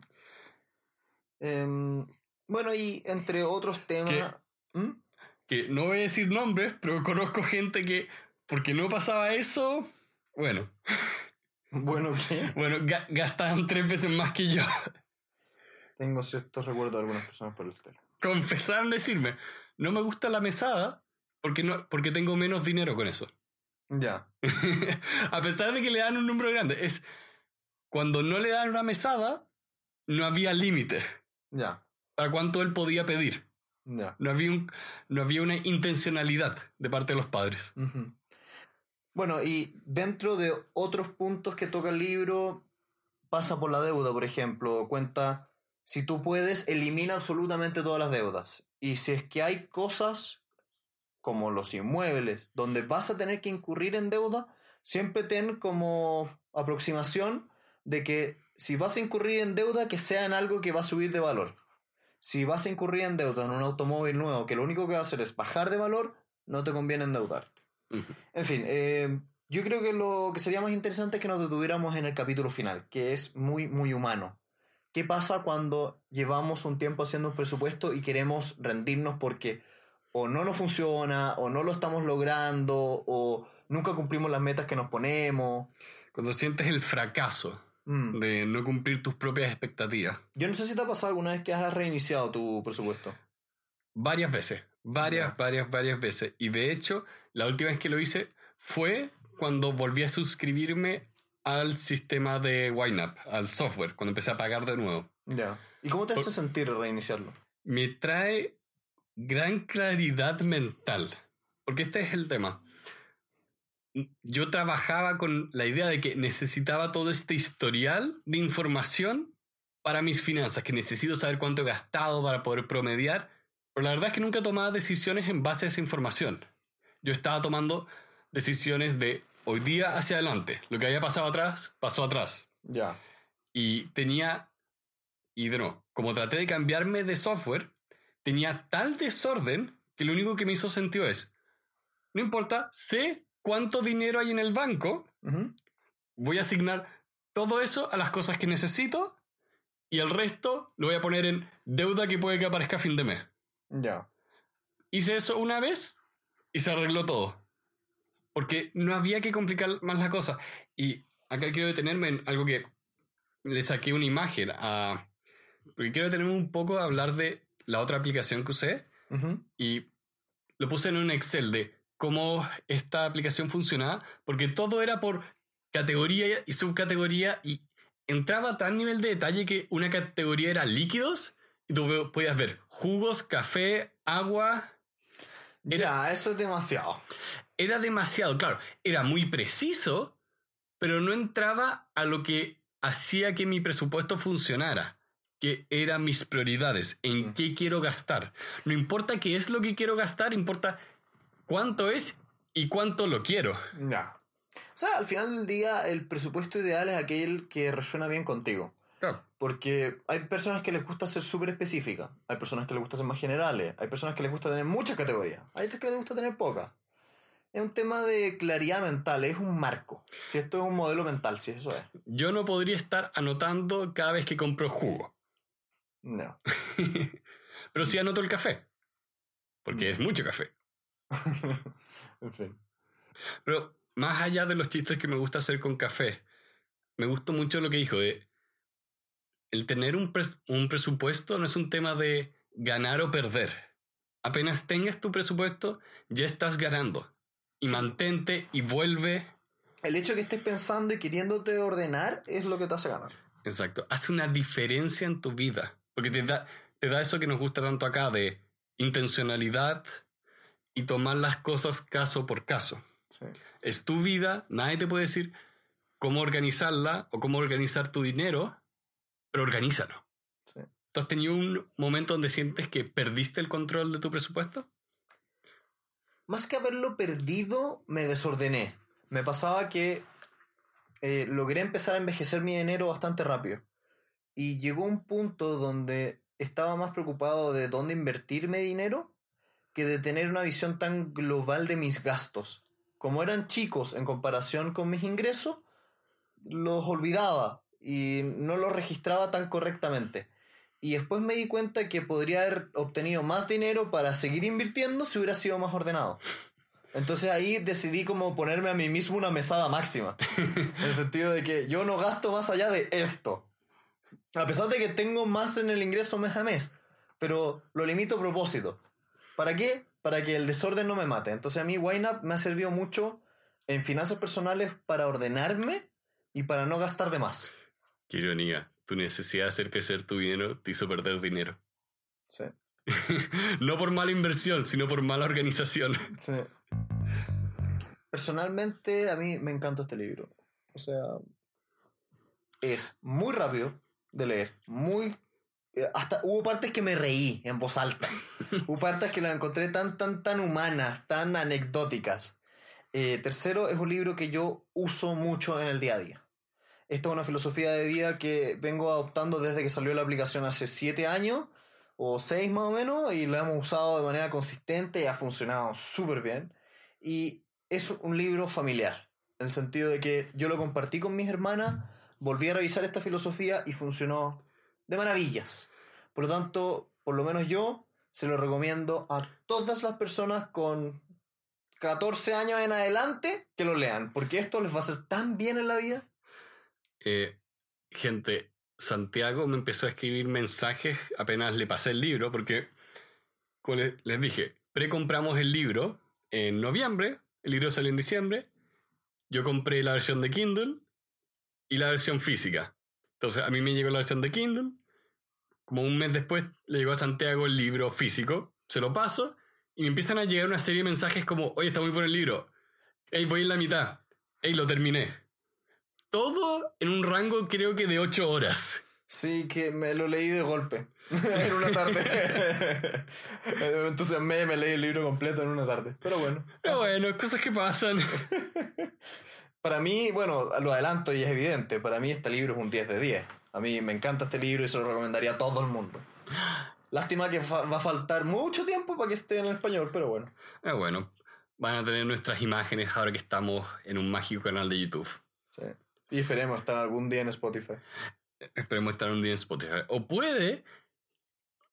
Em, bueno, y entre otros temas. ¿Mm? Que no voy a decir nombres, pero conozco gente que, porque no pasaba eso, bueno, Bueno, ¿qué? bueno, ga- gastaban tres veces más que yo. Tengo ciertos recuerdos de algunas personas por el estilo. Confesaron decirme, no me gusta la mesada porque, no, porque tengo menos dinero con eso. Ya. a pesar de que le dan un número grande. Es cuando no le dan una mesada, no había límite Ya. para cuánto él podía pedir. Ya. No había, un- no había una intencionalidad de parte de los padres. Bueno, y dentro de otros puntos que toca el libro, pasa por la deuda, por ejemplo. Cuenta, si tú puedes, elimina absolutamente todas las deudas. Y si es que hay cosas como los inmuebles, donde vas a tener que incurrir en deuda, siempre ten como aproximación de que si vas a incurrir en deuda, que sea en algo que va a subir de valor. Si vas a incurrir en deuda en un automóvil nuevo, que lo único que va a hacer es bajar de valor, no te conviene endeudarte. En fin, eh, yo creo que lo que sería más interesante es que nos detuviéramos en el capítulo final, que es muy, muy humano. ¿Qué pasa cuando llevamos un tiempo haciendo un presupuesto y queremos rendirnos porque o no nos funciona, o no lo estamos logrando, o nunca cumplimos las metas que nos ponemos? Cuando sientes el fracaso Mm. de no cumplir tus propias expectativas. Yo no sé si te ha pasado alguna vez que has reiniciado tu presupuesto. Varias veces. Varias, varias, varias veces. Y de hecho, la última vez que lo hice fue cuando volví a suscribirme al sistema de YNAB, al software, cuando empecé a pagar de nuevo. Ya. ¿Y cómo te hace sentir reiniciarlo? Me trae gran claridad mental. Porque este es el tema. Yo trabajaba con la idea de que necesitaba todo este historial de información para mis finanzas, que necesito saber cuánto he gastado para poder promediar. Pero la verdad es que nunca tomaba decisiones en base a esa información. Yo estaba tomando decisiones de hoy día hacia adelante. Lo que había pasado atrás, pasó atrás. Ya. Y tenía, y de nuevo, como traté de cambiarme de software, tenía tal desorden que lo único que me hizo sentido es, no importa, sé cuánto dinero hay en el banco, Ujú. voy a asignar todo eso a las cosas que necesito y el resto lo voy a poner en deuda que puede que aparezca a fin de mes. Ya. Hice eso una vez y se arregló todo. Porque no había que complicar más la cosa. Y acá quiero detenerme en algo que le saqué una imagen a... Porque quiero detenerme un poco a hablar de la otra aplicación que usé Ujú. y lo puse en un Excel de cómo esta aplicación funcionaba, porque todo era por categoría y subcategoría y entraba a tal nivel de detalle que una categoría era líquidos y tú podías ver jugos, café, agua, Ya, eso es demasiado. era demasiado, claro, era muy preciso, pero no entraba a lo que hacía que mi presupuesto funcionara, que eran mis prioridades, en Mm. qué quiero gastar. No importa qué es lo que quiero gastar, importa cuánto es y cuánto lo quiero. Ya. O sea, al final del día, el presupuesto ideal es aquel que resuena bien contigo. Porque hay personas que les gusta ser súper específicas, hay personas que les gusta ser más generales, hay personas que les gusta tener muchas categorías, hay otras que les gusta tener pocas. Es un tema de claridad mental, es un marco. Si esto es un modelo mental, si eso es. Yo no podría estar anotando cada vez que compro jugo, No. pero sí anoto el café, porque es mucho café. en fin. Pero más allá de los chistes que me gusta hacer con café, me gustó mucho lo que dijo de el tener un, pres- un presupuesto no es un tema de ganar o perder. Apenas tengas tu presupuesto, ya estás ganando. Y Sí. mantente y vuelve. El hecho de que estés pensando y queriéndote ordenar es lo que te hace ganar. Exacto. Hace una diferencia en tu vida. Porque te da, te da eso que nos gusta tanto acá de intencionalidad y tomar las cosas caso por caso. Sí. Es tu vida, nadie te puede decir cómo organizarla o cómo organizar tu dinero, pero organízalo. Sí. ¿Tú has tenido un momento donde sientes que perdiste el control de tu presupuesto? Más que haberlo perdido, me desordené. Me pasaba que eh, logré empezar a envejecer mi dinero bastante rápido. Y llegó un punto donde estaba más preocupado de dónde invertir mi dinero que de tener una visión tan global de mis gastos. Como eran chicos en comparación con mis ingresos, los olvidaba y no los registraba tan correctamente. Y después me di cuenta que podría haber obtenido más dinero para seguir invirtiendo si hubiera sido más ordenado. Entonces ahí decidí como ponerme a mí mismo una mesada máxima. En el sentido de que yo no gasto más allá de esto. A pesar de que tengo más en el ingreso mes a mes. Pero lo limito a propósito. ¿Para qué? Para que el desorden no me mate. Entonces a mí YNAB me ha servido mucho en finanzas personales para ordenarme y para no gastar de más. Qué ironía. Tu necesidad de hacer crecer tu dinero te hizo perder dinero. Sí. no por mala inversión, sino por mala organización. Sí. Personalmente, a mí me encanta este libro. O sea, es muy rápido de leer, muy... eh, Hasta hubo partes que me reí en voz alta. hubo partes que las encontré tan, tan, tan humanas, tan anecdóticas. Eh, tercero, es un libro que yo uso mucho en el día a día. Esto es una filosofía de vida que vengo adoptando desde que salió la aplicación hace siete años o seis más o menos y la hemos usado de manera consistente y ha funcionado súper bien. Y es un libro familiar, en el sentido de que yo lo compartí con mis hermanas, volví a revisar esta filosofía y funcionó de maravillas. Por lo tanto, por lo menos yo se lo recomiendo a todas las personas con 14 años en adelante que lo lean, porque esto les va a hacer tan bien en la vida. Eh, gente, Santiago me empezó a escribir mensajes apenas le pasé el libro, porque como les, dije, precompramos el libro en noviembre, el libro salió en diciembre, yo compré la versión de Kindle y la versión física. Entonces a mí me llegó la versión de Kindle, como un mes después le llegó a Santiago el libro físico, se lo paso y me empiezan a llegar una serie de mensajes como, oye, está muy bueno el libro, hey, voy en la mitad, hey, lo terminé. Todo en un rango creo que de 8 horas. Sí, que me lo leí de golpe, en una tarde. Entonces me, me leí el libro completo en una tarde. Pero bueno. Pero bueno, cosas que pasan. Para mí, bueno, lo adelanto y es evidente, para mí este libro es un 10 de 10. A mí me encanta este libro y se lo recomendaría a todo el mundo. Lástima que va a faltar mucho tiempo para que esté en español, pero bueno. Pero bueno, van a tener nuestras imágenes ahora que estamos en un mágico canal de YouTube. Sí. Y esperemos estar algún día en Spotify. Esperemos estar un día en Spotify. O puede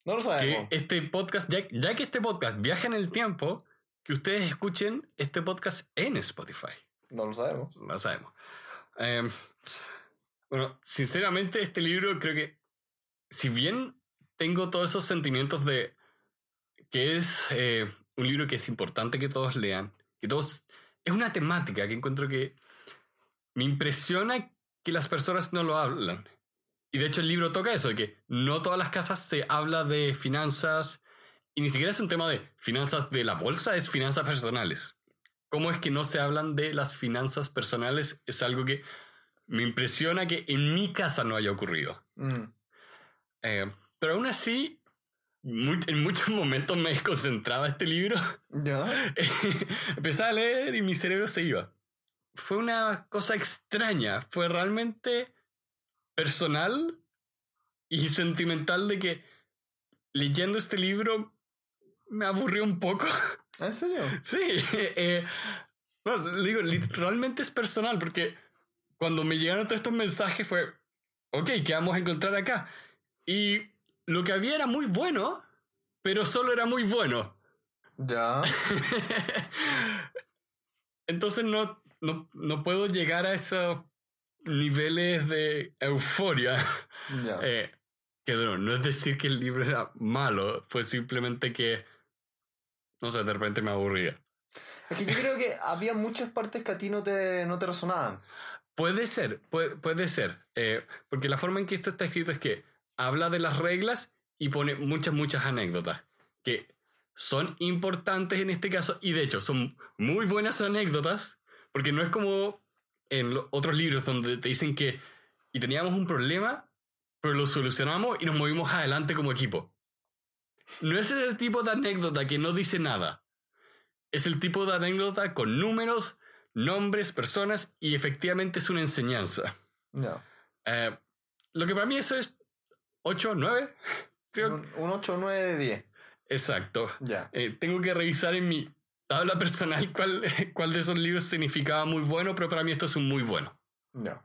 No lo que sabemos. este podcast, ya, ya que este podcast viaja en el tiempo, que ustedes escuchen este podcast en Spotify. No lo sabemos. No sabemos. Eh, bueno, sinceramente, este libro creo que, si bien tengo todos esos sentimientos de que es eh, un libro que es importante que todos lean, que todos. Es una temática que encuentro que me impresiona que las personas no lo hablan. Y de hecho, el libro toca eso, de que no todas las casas se habla de finanzas, y ni siquiera es un tema de finanzas de la bolsa, es finanzas personales cómo es que no se hablan de las finanzas personales es algo que me impresiona que en mi casa no haya ocurrido. Mm. Eh, pero aún así, mu- en muchos momentos me desconcentraba este libro. ¿Ya? Empezaba a leer y mi cerebro se iba. Fue una cosa extraña, fue realmente personal y sentimental de que leyendo este libro me aburrió un poco. ¿En serio? Sí, eh, bueno, digo, li- realmente es personal porque cuando me llegaron todos estos mensajes fue, ok, ¿qué vamos a encontrar acá? Y lo que había era muy bueno, pero solo era muy bueno. Ya. Entonces no, no, no puedo llegar a esos niveles de euforia. Ya. Eh, que no, no es decir que el libro era malo, fue simplemente que, no sé, de repente me aburría. Es que yo creo que había muchas partes que a ti no te, no te resonaban. Puede ser, puede, puede ser. Eh, porque la forma en que esto está escrito es que habla de las reglas y pone muchas, muchas anécdotas que son importantes en este caso y de hecho son muy buenas anécdotas porque no es como en los otros libros donde te dicen que y teníamos un problema pero lo solucionamos y nos movimos adelante como equipo. No es el tipo de anécdota que no dice nada. Es el tipo de anécdota con números, nombres, personas y efectivamente es una enseñanza. Ya. Eh, lo que para mí eso es 8, 9, creo. Un, un 8 o 9 de 10. Exacto. Ya. Eh, tengo que revisar en mi tabla personal cuál, cuál de esos libros significaba muy bueno, pero para mí esto es un muy bueno. Ya.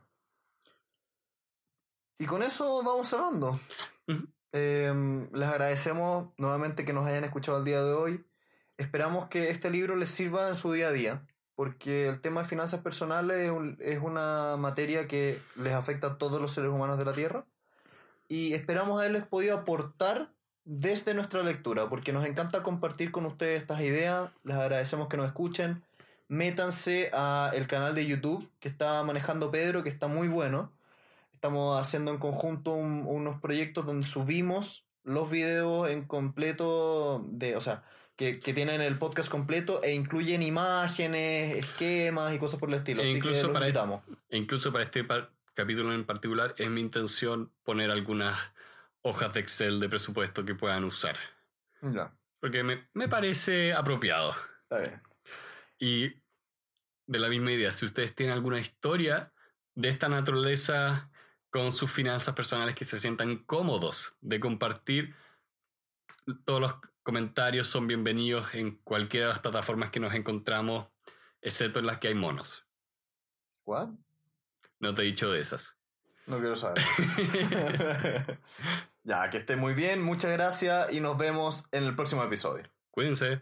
Y con eso vamos cerrando. Eh, les agradecemos nuevamente que nos hayan escuchado el día de hoy. Esperamos que este libro les sirva en su día a día, porque el tema de finanzas personales es, es una materia que les afecta a todos los seres humanos de la Tierra. Y esperamos haberles podido aportar desde nuestra lectura, porque nos encanta compartir con ustedes estas ideas. Les agradecemos que nos escuchen. Métanse a el canal de YouTube que está manejando Pedro, que está muy bueno. Estamos haciendo en conjunto un- unos proyectos donde subimos los videos en completo de, o sea, que, que tienen el podcast completo e incluyen imágenes, esquemas y cosas por el estilo. E Así incluso que para este- invitamos. E incluso para este par- capítulo en particular es mi intención poner algunas hojas de Excel de presupuesto que puedan usar. Ya, Porque me, me parece apropiado. está bien. Y de la misma idea, si ustedes tienen alguna historia de esta naturaleza con sus finanzas personales que se sientan cómodos de compartir, todos los comentarios son bienvenidos en cualquiera de las plataformas que nos encontramos, excepto en las que hay monos. ¿What? No te he dicho de esas. No quiero saber. ya, que esté muy bien, muchas gracias y nos vemos en el próximo episodio. Cuídense.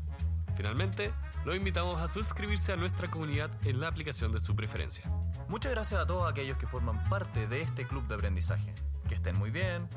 Finalmente, los invitamos a suscribirse a nuestra comunidad en la aplicación de su preferencia. Muchas gracias a todos aquellos que forman parte de este club de aprendizaje. Que estén muy bien.